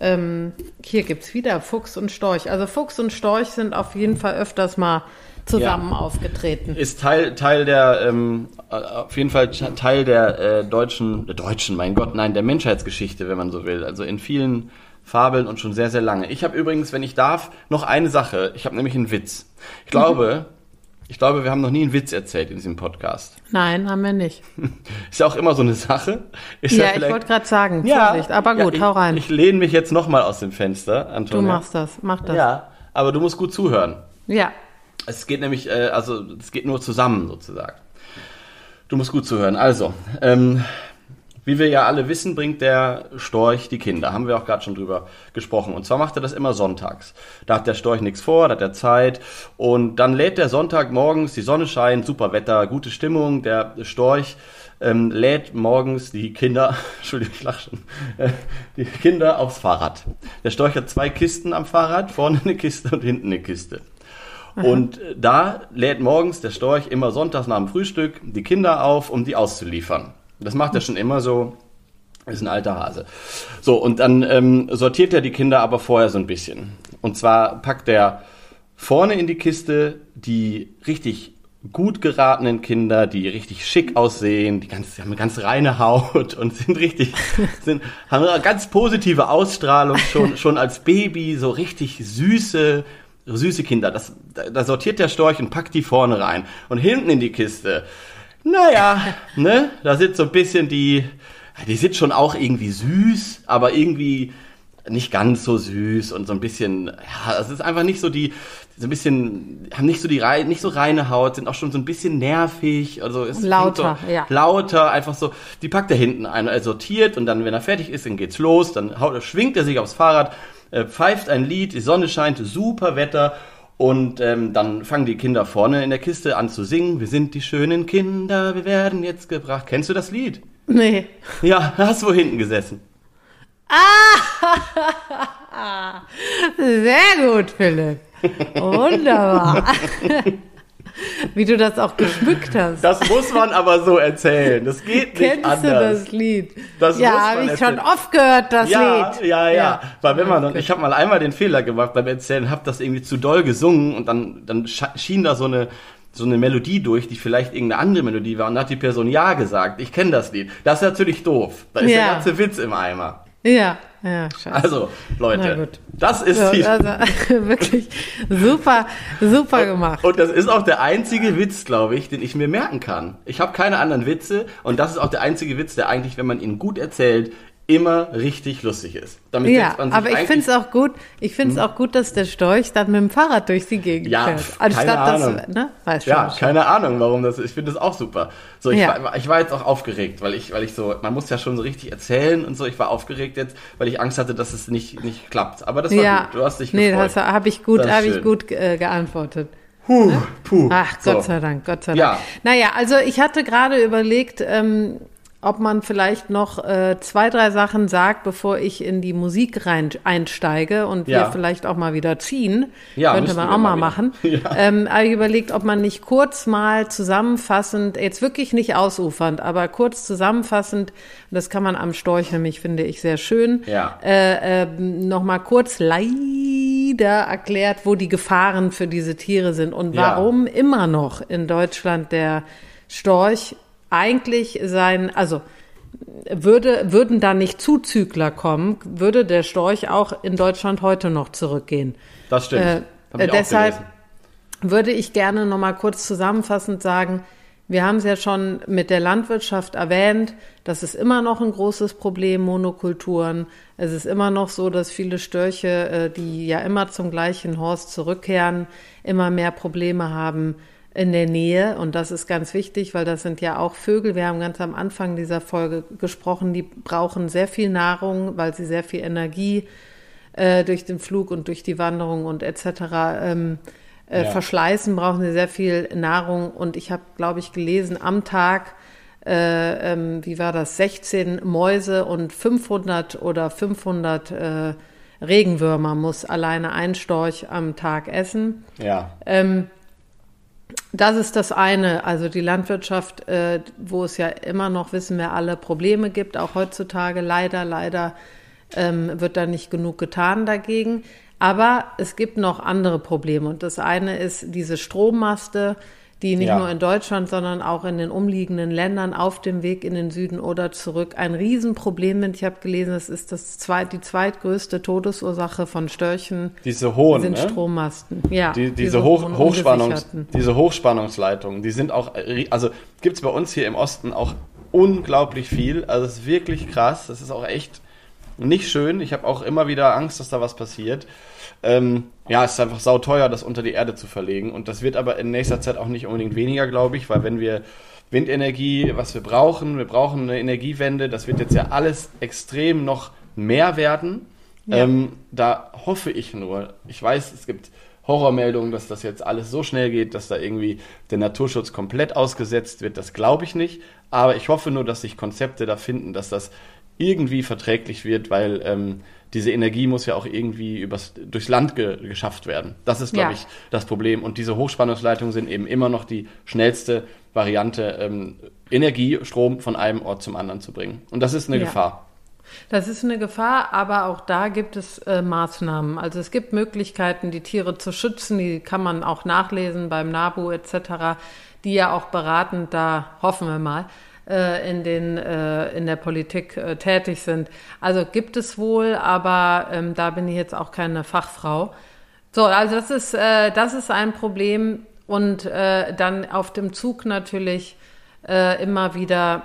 ähm, hier gibt's wieder Fuchs und Storch. Also Fuchs und Storch sind auf jeden Fall öfters mal zusammen Ja. aufgetreten. Ist Teil, Teil der, ähm, äh, auf jeden Fall Teil der äh, deutschen, der deutschen, mein Gott, nein, der Menschheitsgeschichte, wenn man so will. Also in vielen Fabeln und schon sehr, sehr lange. Ich habe übrigens, wenn ich darf, noch eine Sache. Ich habe nämlich einen Witz. Ich glaube, ich glaube, wir haben noch nie einen Witz erzählt in diesem Podcast. Nein, haben wir nicht. Ist ja auch immer so eine Sache. Ist Ja, ich vielleicht- wollte gerade sagen, ja, Vorsicht, aber ja, gut, ich, hau rein. Ich lehne mich jetzt nochmal aus dem Fenster, du Antonia. machst das, mach das. Ja, aber du musst gut zuhören. ja. Es geht nämlich, äh, also es geht nur zusammen sozusagen. Du musst gut zuhören. Also, ähm, Wie wir ja alle wissen, bringt der Storch die Kinder. Haben wir auch gerade schon drüber gesprochen. Und zwar macht er das immer sonntags. Da hat der Storch nichts vor, da hat er Zeit. Und dann lädt der Sonntag morgens, die Sonne scheint, super Wetter, gute Stimmung. Der Storch ähm, lädt morgens die Kinder, Entschuldigung, ich lach schon, äh, die Kinder aufs Fahrrad. Der Storch hat zwei Kisten am Fahrrad, vorne eine Kiste und hinten eine Kiste. Und da lädt morgens der Storch immer sonntags nach dem Frühstück die Kinder auf, um die auszuliefern. Das macht er schon immer so. Ist ein alter Hase. So, und dann ähm, sortiert er die Kinder aber vorher so ein bisschen. Und zwar packt er vorne in die Kiste die richtig gut geratenen Kinder, die richtig schick aussehen, die, ganz, die haben eine ganz reine Haut und sind richtig, sind, haben eine ganz positive Ausstrahlung schon, schon als Baby, so richtig süße, süße Kinder. Das, da sortiert der Storch und packt die vorne rein. Und hinten in die Kiste, naja, ne, da sind so ein bisschen die, die sind schon auch irgendwie süß, aber irgendwie nicht ganz so süß und so ein bisschen, ja, es ist einfach nicht so die, so ein bisschen, haben nicht so die nicht so reine Haut, sind auch schon so ein bisschen nervig, also ist lauter, so, ja. lauter, einfach so, die packt er hinten ein, er sortiert und dann, wenn er fertig ist, dann geht's los, dann haut, schwingt er sich aufs Fahrrad, äh, pfeift ein Lied, die Sonne scheint, super Wetter und ähm, dann fangen die Kinder vorne in der Kiste an zu singen. Wir sind die schönen Kinder, wir werden jetzt gebracht. Kennst du das Lied? Nee. Ja, hast du hinten gesessen. Ah, sehr gut, Philipp. Wunderbar. Wie du das auch geschmückt hast. Das muss man aber so erzählen. Das geht nicht Kennst anders. du das Lied? Das ja, habe ich erzählen. schon oft gehört, das ja, Lied. ja, ja, Ja. Weil wenn man Okay. ich habe mal einmal den Fehler gemacht beim Erzählen, habe das irgendwie zu doll gesungen und dann, dann schien da so eine so eine Melodie durch, die vielleicht irgendeine andere Melodie war und dann hat die Person ja gesagt. Ich kenne das Lied. Das ist natürlich doof. Da ist Ja. der ganze Witz im Eimer. Ja, ja, scheiße. Also, Leute, das ist So, die also, wirklich super, super gemacht. Und das ist auch der einzige Witz, glaube ich, den ich mir merken kann. Ich habe keine anderen Witze und das ist auch der einzige Witz, der eigentlich, wenn man ihn gut erzählt, immer richtig lustig ist. Damit Ja, aber ich finde es auch gut, ich finde es auch gut, dass der Storch dann mit dem Fahrrad durch die Gegend Ja, fährt. Anstatt keine Ahnung. das, ne? Weißt schon. Ja, keine Ahnung, warum das ist. Ich finde das auch super. So, ich, Ja. war, ich war jetzt auch aufgeregt, weil ich, weil ich so, man muss ja schon so richtig erzählen und so. Ich war aufgeregt jetzt, weil ich Angst hatte, dass es nicht, nicht klappt. Aber das war ja, gut. Du hast dich nee, gefreut. das habe ich gut, habe ich gut äh, geantwortet. Puh, puh. Ach, So. Gott sei Dank, Gott sei Dank. Ja. Naja, also ich hatte gerade überlegt, ähm, ob man vielleicht noch äh, zwei, drei Sachen sagt, bevor ich in die Musik rein einsteige und wir Ja. vielleicht auch mal wieder ziehen. Ja, Könnte man wir auch mal mal machen. wieder. Ja. Ähm, aber ich überlegt, ob man nicht kurz mal zusammenfassend, jetzt wirklich nicht ausufernd, aber kurz zusammenfassend, das kann man am Storch nämlich, finde ich, sehr schön, Ja. äh, ähm, noch mal kurz leider erklärt, wo die Gefahren für diese Tiere sind und Ja. warum immer noch in Deutschland der Storch eigentlich sein, also würde, würden da nicht Zuzügler kommen, würde der Storch auch in Deutschland heute noch zurückgehen. Das stimmt. Äh, deshalb würde ich gerne noch mal kurz zusammenfassend sagen, wir haben es ja schon mit der Landwirtschaft erwähnt, das ist immer noch ein großes Problem, Monokulturen. Es ist immer noch so, dass viele Störche, äh, die ja immer zum gleichen Horst zurückkehren, immer mehr Probleme haben in der Nähe. Und das ist ganz wichtig, weil das sind ja auch Vögel. Wir haben ganz am Anfang dieser Folge gesprochen, die brauchen sehr viel Nahrung, weil sie sehr viel Energie äh, durch den Flug und durch die Wanderung und etc. Ähm, äh, Ja. verschleißen, brauchen sie sehr viel Nahrung. Und ich habe, glaube ich, gelesen, am Tag, äh, ähm, wie war das, 16 Mäuse und 500 oder 500 äh, Regenwürmer muss alleine ein Storch am Tag essen. Ja. Ähm, das ist das eine, also die Landwirtschaft, äh, wo es ja immer noch, wissen wir alle, Probleme gibt, auch heutzutage. Leider, leider ähm, wird da nicht genug getan dagegen. Aber es gibt noch andere Probleme. Und das eine ist diese Strommaste, die nicht Ja. nur in Deutschland, sondern auch in den umliegenden Ländern auf dem Weg in den Süden oder zurück ein Riesenproblem sind. Ich habe gelesen, es ist das zweit, die zweitgrößte Todesursache von Störchen Diese hohen, sind ne? Strommasten. Ja, Die, diese Hoch, hohen, Hochspannungs, diese Hochspannungsleitungen, die sind auch, also gibt es bei uns hier im Osten auch unglaublich viel. Also es ist wirklich krass. Das ist auch echt, nicht schön. Ich habe auch immer wieder Angst, dass da was passiert. Ähm, ja, es ist einfach sauteuer, das unter die Erde zu verlegen. Und das wird aber in nächster Zeit auch nicht unbedingt weniger, glaube ich, weil wenn wir Windenergie, was wir brauchen, wir brauchen eine Energiewende, das wird jetzt ja alles extrem noch mehr werden. Ja. Ähm, da hoffe ich nur, ich weiß, es gibt Horrormeldungen, dass das jetzt alles so schnell geht, dass da irgendwie der Naturschutz komplett ausgesetzt wird. Das glaube ich nicht. Aber ich hoffe nur, dass sich Konzepte da finden, dass das irgendwie verträglich wird, weil ähm, diese Energie muss ja auch irgendwie übers, durchs Land ge geschafft werden. Das ist, glaube ja. ich, das Problem. Und diese Hochspannungsleitungen sind eben immer noch die schnellste Variante, ähm, Energie, Strom von einem Ort zum anderen zu bringen. Und das ist eine ja. Gefahr. Das ist eine Gefahr, aber auch da gibt es äh, Maßnahmen. Also es gibt Möglichkeiten, die Tiere zu schützen, die kann man auch nachlesen beim NABU etc., die ja auch beratend da, hoffen wir mal, äh, in, den, äh, in der Politik äh, tätig sind. Also gibt es wohl, aber ähm, da bin ich jetzt auch keine Fachfrau. So, also das ist, äh, das ist ein Problem. Und äh, dann auf dem Zug natürlich äh, immer wieder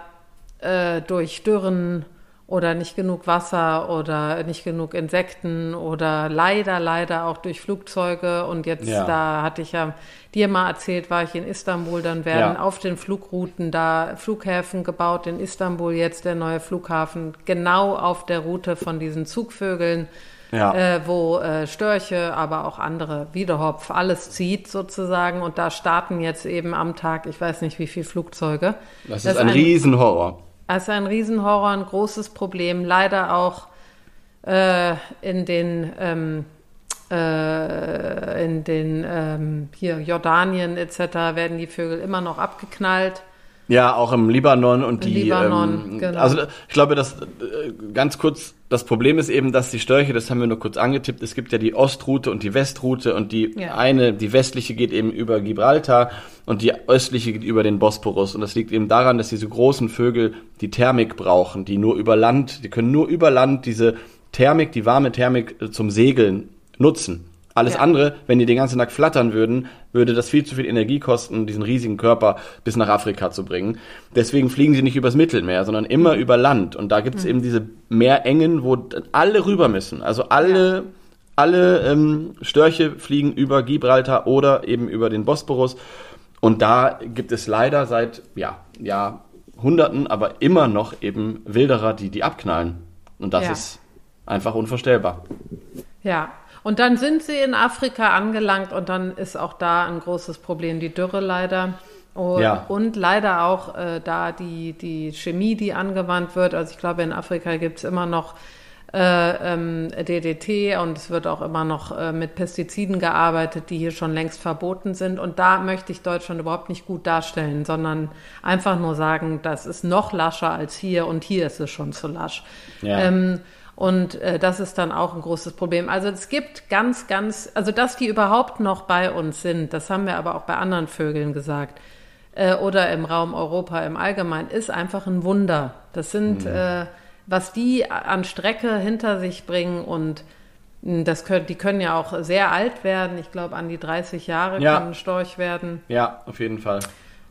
äh, durch Dürren oder nicht genug Wasser oder nicht genug Insekten oder leider, leider auch durch Flugzeuge. Und jetzt, ja. da hatte ich ja dir mal erzählt, war ich in Istanbul, dann werden ja. auf den Flugrouten da Flughäfen gebaut. In Istanbul jetzt der neue Flughafen, genau auf der Route von diesen Zugvögeln. Ja. Äh, wo äh, Störche, aber auch andere Wiederhopf, alles zieht sozusagen. Und da starten jetzt eben am Tag, ich weiß nicht wie viele Flugzeuge. Das, das ist ein, ein Riesenhorror. Ist ein Riesenhorror, ein großes Problem. Leider auch äh, in den ähm, äh, in den ähm, hier Jordanien etc. werden die Vögel immer noch abgeknallt. Ja, auch im Libanon und die. Libanon, ähm, genau. Also ich glaube, dass äh, ganz kurz das Problem ist eben, dass die Störche, das haben wir nur kurz angetippt, es gibt ja die Ostroute und die Westroute und die ja. eine, die westliche geht eben über Gibraltar und die östliche geht über den Bosporus und das liegt eben daran, dass diese großen Vögel die Thermik brauchen, die nur über Land, die können nur über Land diese Thermik, die warme Thermik äh, zum Segeln nutzen. Alles ja. andere, wenn die den ganzen Tag flattern würden, würde das viel zu viel Energie kosten, diesen riesigen Körper bis nach Afrika zu bringen. Deswegen fliegen sie nicht übers Mittelmeer, sondern immer mhm. über Land. Und da gibt es mhm. eben diese Meerengen, wo alle rüber müssen. Also alle, ja. alle ähm, Störche fliegen über Gibraltar oder eben über den Bosporus. Und da gibt es leider seit ja, Jahrhunderten, aber immer noch eben Wilderer, die die abknallen. Und das ja. ist einfach unvorstellbar. Ja, und dann sind sie in Afrika angelangt und dann ist auch da ein großes Problem, die Dürre leider. Und, ja. und leider auch äh, da die, die Chemie, die angewandt wird. Also ich glaube, in Afrika gibt es immer noch äh, ähm, DDT und es wird auch immer noch äh, mit Pestiziden gearbeitet, die hier schon längst verboten sind. Und da möchte ich Deutschland überhaupt nicht gut darstellen, sondern einfach nur sagen, das ist noch lascher als hier und hier ist es schon zu lasch. Ja. Ähm, und äh, das ist dann auch ein großes Problem. Also es gibt ganz, ganz, also dass die überhaupt noch bei uns sind, das haben wir aber auch bei anderen Vögeln gesagt, äh, oder im Raum Europa im Allgemeinen, ist einfach ein Wunder. Das sind, mhm. äh, was die an Strecke hinter sich bringen und hm, das können, die können ja auch sehr alt werden. Ich glaube, an die 30 Jahre ja. können Storch werden. Ja, auf jeden Fall.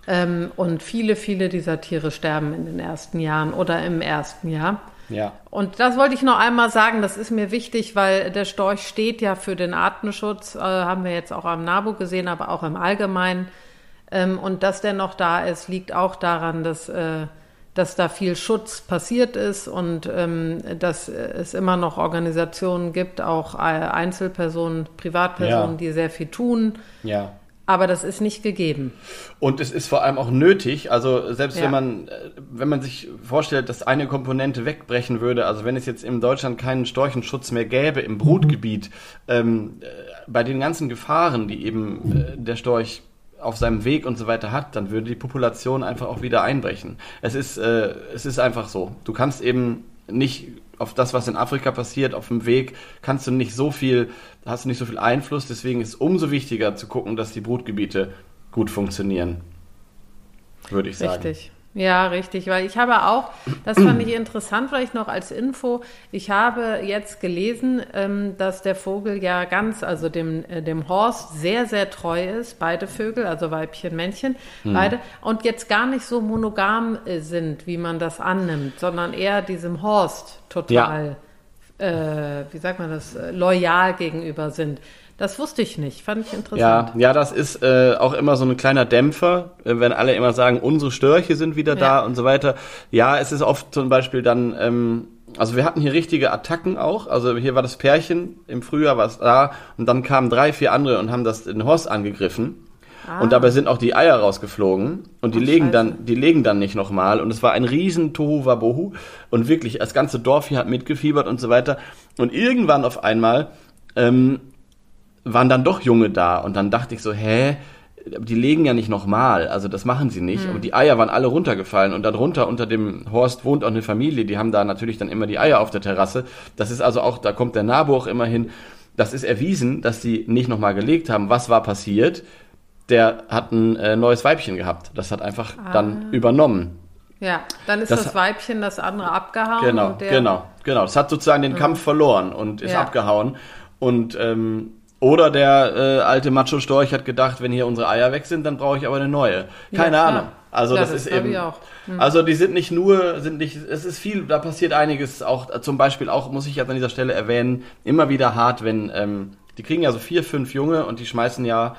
Ähm, und viele, viele dieser Tiere sterben in den ersten Jahren oder im ersten Jahr. Ja. Und das wollte ich noch einmal sagen, das ist mir wichtig, weil der Storch steht ja für den Artenschutz, äh, haben wir jetzt auch am NABU gesehen, aber auch im Allgemeinen. Ähm, und dass der noch da ist, liegt auch daran, dass, äh, dass da viel Schutz passiert ist und ähm, dass es immer noch Organisationen gibt, auch Einzelpersonen, Privatpersonen, ja. die sehr viel tun. Ja. Aber das ist nicht gegeben. Und es ist vor allem auch nötig, also selbst ja. wenn man, äh, wenn man sich vorstellt, dass eine Komponente wegbrechen würde, also wenn es jetzt in Deutschland keinen Storchenschutz mehr gäbe im Brutgebiet, ähm, äh, bei den ganzen Gefahren, die eben äh, der Storch auf seinem Weg und so weiter hat, dann würde die Population einfach auch wieder einbrechen. Es ist, äh, es ist einfach so. Du kannst eben nicht auf das, was in Afrika passiert, auf dem Weg, kannst du nicht so viel, hast du nicht so viel Einfluss. Deswegen ist es umso wichtiger zu gucken, dass die Brutgebiete gut funktionieren. Würde ich sagen. Richtig. Ja, richtig, weil ich habe auch, das fand ich interessant, vielleicht noch als Info, ich habe jetzt gelesen, ähm, dass der Vogel ja ganz, also dem, äh, dem Horst sehr, sehr treu ist, beide Vögel, also Weibchen, Männchen, hm. beide, und jetzt gar nicht so monogam äh, sind, wie man das annimmt, sondern eher diesem Horst total. Ja äh, wie sagt man das, äh, loyal gegenüber sind. Das wusste ich nicht, fand ich Ja, interessant. ja, das ist äh, auch immer so ein kleiner Dämpfer, äh, wenn alle immer sagen, unsere Störche sind wieder da Ja. und so weiter. Ja, es ist oft zum Beispiel dann, ähm, also wir hatten hier richtige Attacken auch. Also hier war das Pärchen, im Frühjahr war es da und dann kamen drei, vier andere und haben das den Horst angegriffen. Und dabei sind auch die Eier rausgeflogen und die Ah. Ach, legen scheiße. dann, die legen dann nicht nochmal und es war ein riesen Tohuwabohu und wirklich, das ganze Dorf hier hat mitgefiebert und so weiter und irgendwann auf einmal ähm, waren dann doch Junge da und dann dachte ich so, hä, die legen ja nicht nochmal, also das machen sie nicht. Und die Eier waren alle runtergefallen und darunter unter dem Horst wohnt auch eine Familie, die haben da natürlich dann immer die Eier auf der Terrasse. Das ist also auch, da kommt der Nabo auch immer hin. Das ist erwiesen, dass sie nicht nochmal gelegt haben. Was war passiert? Der hat ein äh, neues Weibchen gehabt. Das hat einfach dann übernommen. Ja, dann ist Das- das, Weibchen das andere abgehauen. Genau, genau, genau. Das hat sozusagen den Kampf verloren und ist Ja. abgehauen. Und ähm, oder der äh, alte Macho Storch hat gedacht, wenn hier unsere Eier weg sind, dann brauche ich aber eine neue. Keine klar. Ahnung. Also Ja, das, das ist eben. ich auch. Hm. Also die sind nicht nur, sind nicht, es ist viel, da passiert einiges. Auch zum Beispiel auch muss ich jetzt an dieser Stelle erwähnen, immer wieder hart, wenn ähm, die kriegen ja so vier, fünf Junge und die schmeißen ja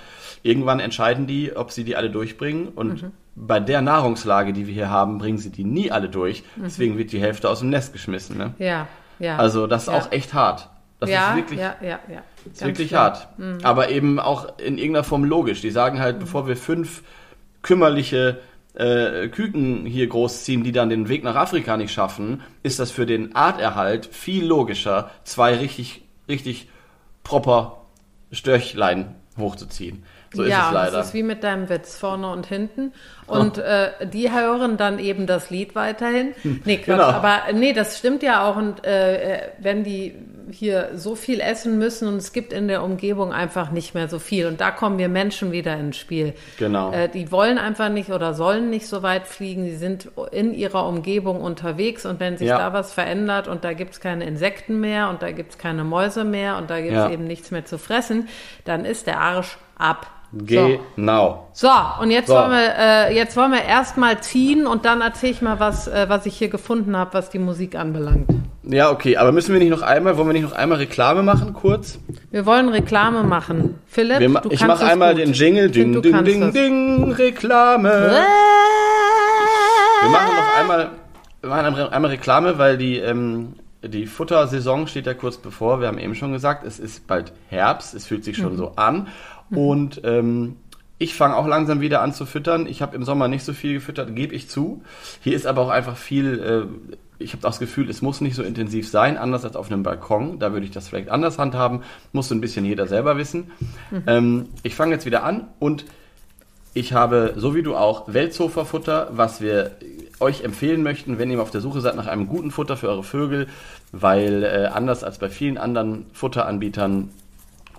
irgendwann entscheiden die, ob sie die alle durchbringen und Mhm. bei der Nahrungslage, die wir hier haben, bringen sie die nie alle durch. Mhm. Deswegen wird die Hälfte aus dem Nest geschmissen. Ne? Ja, ja. Also das ist ja. auch echt hart. Das ja, ist wirklich, ja, ja, ja. ist Ganz wirklich hart. Mhm. Aber eben auch in irgendeiner Form logisch. Die sagen halt, bevor wir fünf kümmerliche äh, Küken hier großziehen, die dann den Weg nach Afrika nicht schaffen, ist das für den Arterhalt viel logischer, zwei richtig, richtig proper Störchlein hochzuziehen. So ist ja, es und leider. das ist wie mit deinem Witz, vorne und hinten. Und äh, die hören dann eben das Lied weiterhin. Nee, Quatsch, Genau. aber nee, das stimmt ja auch. Und äh, äh, wenn die hier so viel essen müssen und es gibt in der Umgebung einfach nicht mehr so viel. Und da kommen wir Menschen wieder ins Spiel. Genau. Äh, die wollen einfach nicht oder sollen nicht so weit fliegen. Sie sind in ihrer Umgebung unterwegs und wenn sich Ja. da was verändert und da gibt's keine Insekten mehr und da gibt's keine Mäuse mehr und da gibt's Ja. eben nichts mehr zu fressen, dann ist der Arsch ab. Genau. So, und jetzt So. wollen wir, äh, jetzt wollen wir erstmal ziehen und dann erzähle ich mal was, äh, was ich hier gefunden habe, was die Musik anbelangt. Ja, okay, aber müssen wir nicht noch einmal, wollen wir nicht noch einmal Reklame machen, kurz? Wir wollen Reklame machen. Philipp, Wir du ich kannst mache einmal gut. den Jingle. Ding, ding, ding, das. ding, Reklame. Wir machen noch einmal, wir machen einmal Reklame, weil die, ähm, die Futtersaison steht ja kurz bevor. Wir haben eben schon gesagt, es ist bald Herbst, es fühlt sich schon Mhm. so an. Und ähm, ich fange auch langsam wieder an zu füttern. Ich habe im Sommer nicht so viel gefüttert, gebe ich zu. Hier ist aber auch einfach viel, äh, ich habe das Gefühl, es muss nicht so intensiv sein, anders als auf einem Balkon. Da würde ich das vielleicht anders handhaben. Muss so ein bisschen jeder selber wissen. Ähm, ich fange jetzt wieder an und ich habe, so wie du auch, Weltsofa-Futter, was wir euch empfehlen möchten, wenn ihr auf der Suche seid nach einem guten Futter für eure Vögel, weil äh, anders als bei vielen anderen Futteranbietern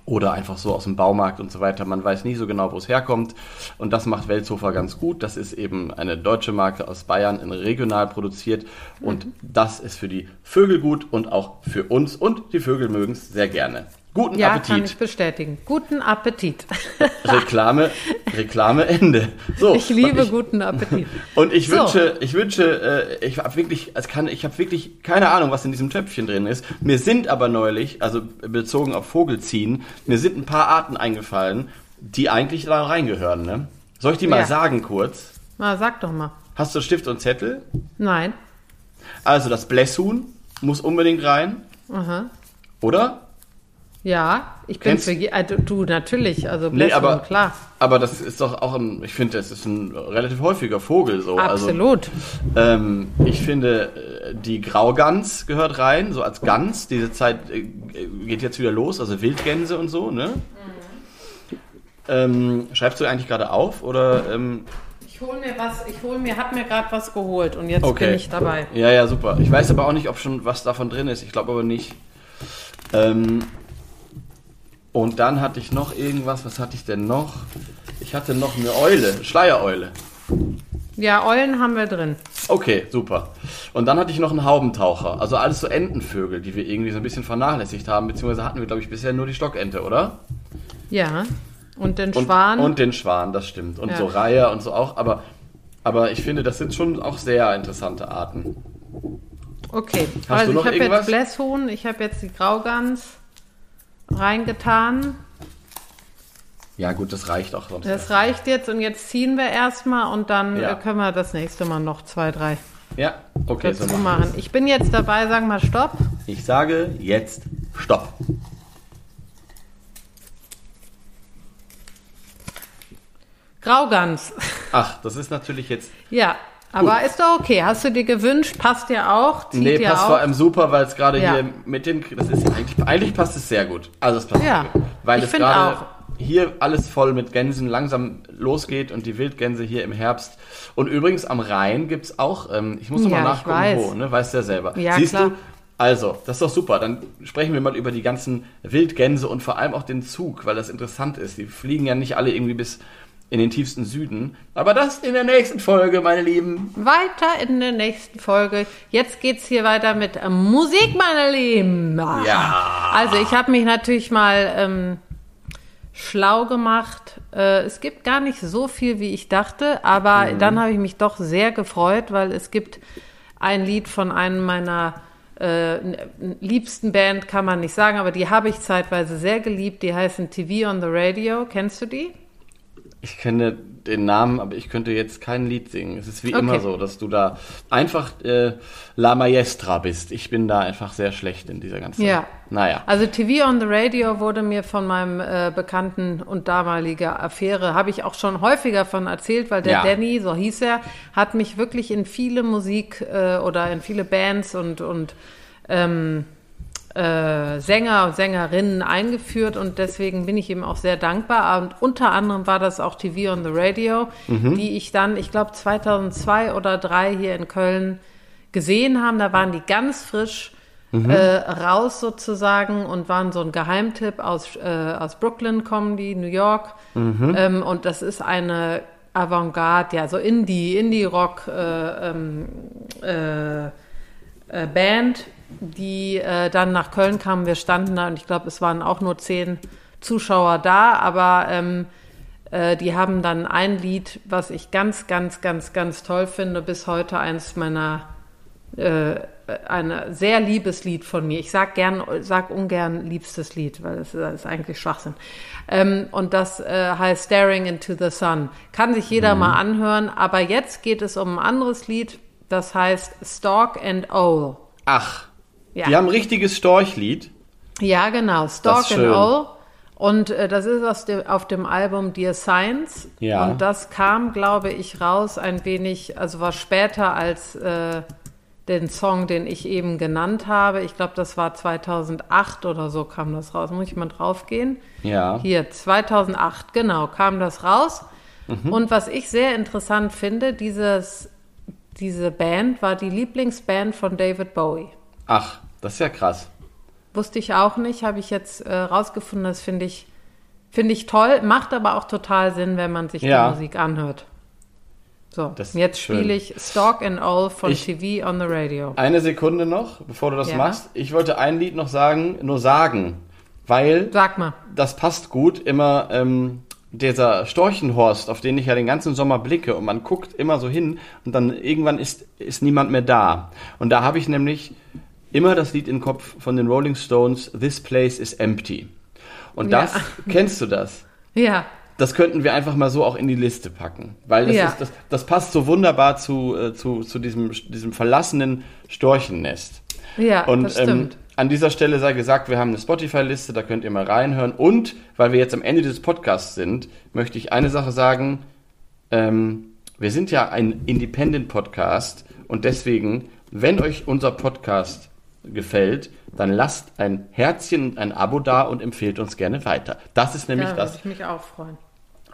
oder einfach so aus dem Baumarkt und so weiter, man weiß nie so genau, wo es herkommt. Und das macht Weltsofa ganz gut. Das ist eben eine deutsche Marke aus Bayern, in regional produziert. Und das ist für die Vögel gut und auch für uns. Und die Vögel mögen es sehr gerne. Guten Ja, kann Appetit. ich bestätigen. Guten Appetit. Reklame, Reklame Ende. So, Ich liebe ich, guten Appetit. und ich So. wünsche, ich wünsche, äh, ich habe wirklich, es kann, ich habe wirklich keine Ahnung, was in diesem Töpfchen drin ist. Mir sind aber neulich, also bezogen auf Vogelziehen, mir sind ein paar Arten eingefallen, die eigentlich da reingehören. Ne? Soll ich die mal Ja. sagen kurz? Na, sag doch mal. Hast du Stift und Zettel? Nein. Also das Blässhuhn muss unbedingt rein, Aha. oder? Ja, ich bin Kennst- für also, du natürlich, also Nee, aber, klar. aber das ist doch auch ein, ich finde, das ist ein relativ häufiger Vogel so. Also, Absolut. Ähm, ich finde, äh, die Graugans gehört rein, so als Gans. Diese Zeit äh, geht jetzt wieder los, also Wildgänse und so, ne? Ähm, schreibst du eigentlich gerade auf oder? Ähm, Ich hol mir was, ich hol mir, hab mir gerade was geholt und jetzt okay. bin ich dabei. Ja, ja, super. Ich weiß aber auch nicht, ob schon was davon drin ist. Ich glaube aber nicht. Ähm, und dann hatte ich noch irgendwas. Was hatte ich denn noch? Ich hatte noch eine Eule, Schleiereule. Ja, Eulen haben wir drin. Okay, super. Und dann hatte ich noch einen Haubentaucher. Also alles so Entenvögel, die wir irgendwie so ein bisschen vernachlässigt haben. Beziehungsweise hatten wir, glaube ich, bisher nur die Stockente, oder? Ja. Und den Und, Schwan. Und den Schwan, das stimmt. Und Ja. so Reiher und so auch. Aber, aber ich finde, das sind schon auch sehr interessante Arten. Okay, Hast also du noch ich habe jetzt Blässhuhn, ich habe jetzt die Graugans reingetan. Ja, gut, das reicht auch sonst. Das reicht jetzt und jetzt ziehen wir erstmal und dann Ja. äh, können wir das nächste Mal noch zwei, drei Ja, okay, so dazu machen. machen. Ich bin jetzt dabei, sag mal Stopp. Ich sage jetzt Stopp. Graugans. Ach, das ist natürlich jetzt. Ja, aber ist doch okay. Hast du dir gewünscht? Passt ja auch. Zieht Nee, passt auch. vor allem super, weil es gerade Ja. hier mit den. Das ist eigentlich, eigentlich passt es sehr gut. Also es passt Ja, gut. Weil ich es gerade auch. hier alles voll mit Gänsen langsam losgeht und die Wildgänse hier im Herbst. Und übrigens am Rhein gibt's auch, ähm, ich muss noch Ja, nachgucken, weiß. wo, ne? Weißt du ja selber. Ja, Siehst klar. du? Also, das ist doch super. Dann sprechen wir mal über die ganzen Wildgänse und vor allem auch den Zug, weil das interessant ist. Die fliegen ja nicht alle irgendwie bis in den tiefsten Süden. Aber das in der nächsten Folge, meine Lieben. Weiter in der nächsten Folge. Jetzt geht's hier weiter mit äh, Musik, meine Lieben. Ja. Also ich habe mich natürlich mal ähm, schlau gemacht. Äh, es gibt gar nicht so viel, wie ich dachte, aber Mhm. dann habe ich mich doch sehr gefreut, weil es gibt ein Lied von einem meiner äh, liebsten Band, kann man nicht sagen, aber die habe ich zeitweise sehr geliebt. Die heißen TV on the Radio. Kennst du die? Ich kenne den Namen, aber ich könnte jetzt kein Lied singen. Es ist wie Okay. immer so, dass du da einfach äh, La Maestra bist. Ich bin da einfach sehr schlecht in dieser ganzen. Ja. Naja. Also TV on the Radio wurde mir von meinem äh, Bekannten und damaliger Affäre, habe ich auch schon häufiger von erzählt, weil der Ja. Danny, so hieß er, hat mich wirklich in viele Musik äh, oder in viele Bands und, und ähm, äh, Sänger und Sängerinnen eingeführt und deswegen bin ich ihm auch sehr dankbar. Und unter anderem war das auch TV on the Radio, die ich dann, ich glaube 2002 oder 2003 hier in Köln gesehen haben. Da waren die ganz frisch äh, raus sozusagen und waren so ein Geheimtipp aus, äh, aus Brooklyn kommen die, New York. Ähm, und das ist eine Avantgarde, ja, so Indie, Indie-Rock äh, ähm, äh, äh, Band, die äh, dann nach Köln kamen. Wir standen da und ich glaube, es waren auch nur zehn Zuschauer da, aber ähm, äh, die haben dann ein Lied, was ich ganz, ganz, ganz, ganz toll finde, bis heute eins meiner äh, ein sehr liebes Lied von mir. Ich sag gern, sag ungern liebstes Lied, weil das ist, das ist eigentlich Schwachsinn. Ähm, und das äh, heißt Staring into the Sun. Kann sich jeder mal anhören, aber jetzt geht es um ein anderes Lied, das heißt Stalk and Owl. Ach. Ja. Die haben ein richtiges Storchlied. Ja, genau, ist and. Owl. Und äh, das ist aus dem, auf dem Album Dear Science. Ja. Und das kam, glaube ich, raus ein wenig, also war später als äh, den Song, den ich eben genannt habe. Ich glaube, das war 2008 oder so kam das raus. Muss ich mal draufgehen? Ja. Hier, 2008, genau, kam das raus. Mhm. Und was ich sehr interessant finde, dieses, diese Band war die Lieblingsband von David Bowie. Ach, das ist ja krass. Wusste ich auch nicht, habe ich jetzt äh, rausgefunden. Das finde ich, finde ich toll, macht aber auch total Sinn, wenn man sich Ja. die Musik anhört. So, Das jetzt spiele ich Stalk and All von Ich- TV on the Radio. Eine Sekunde noch, bevor du das Ja. machst. Ich wollte ein Lied noch sagen, nur sagen, weil Sag mal. das passt gut, immer ähm, dieser Storchenhorst, auf den ich ja den ganzen Sommer blicke und man guckt immer so hin und dann irgendwann ist, ist niemand mehr da. Und da habe ich nämlich immer das Lied im Kopf von den Rolling Stones, This Place is Empty. Und Ja. das, kennst du das? Ja, Das könnten wir einfach mal so auch in die Liste packen, weil das, Ja. ist, das, das passt so wunderbar zu, äh, zu, zu diesem, diesem verlassenen Storchennest. ja, Und das ähm, stimmt. an dieser Stelle sei gesagt, wir haben eine Spotify-Liste, da könnt ihr mal reinhören. Und weil wir jetzt am Ende des Podcasts sind, möchte ich eine Sache sagen. Ähm, wir sind ja ein Independent-Podcast und deswegen, wenn euch unser Podcast gefällt, dann lasst ein Herzchen und ein Abo da und empfehlt uns gerne weiter. Das ist nämlich da das, würde ich mich auch freuen.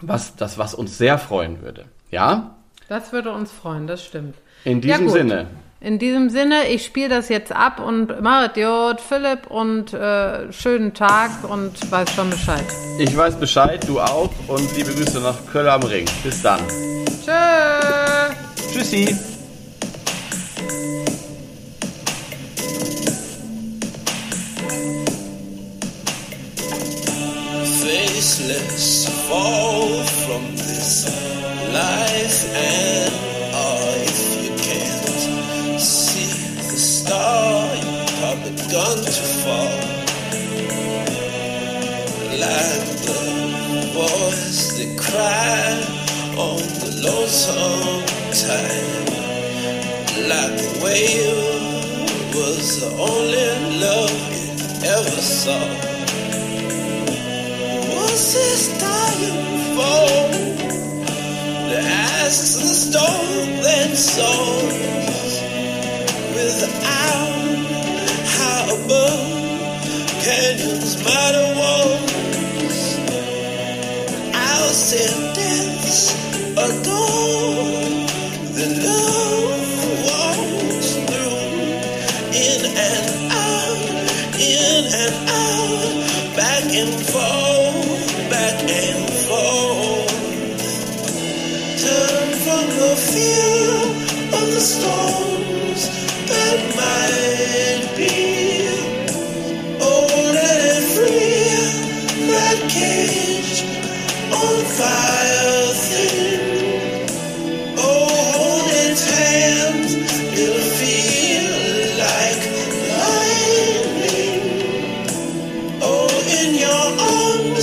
was, das, was uns sehr freuen würde. Ja? Das würde uns freuen, das stimmt. In Ja, diesem gut. Sinne. In diesem Sinne, ich spiele das jetzt ab und Marit Jod, Philipp und äh, schönen Tag und weiß schon Bescheid. Ich weiß Bescheid, du auch und liebe Grüße nach Köln am Ring. Bis dann. Tschö! Tschüssi. Faceless fall from this life and oh if you can't see the stars to fall. Like the boys that cry on the lonesome tide. Like the whale was the only love it ever saw. I'll send deaths adore the love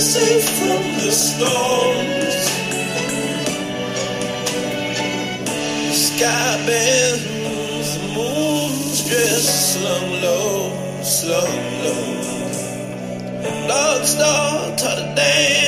safe from the storms. Sky bends, the moon's dress slung low, slung low. Lord Star taught to dance.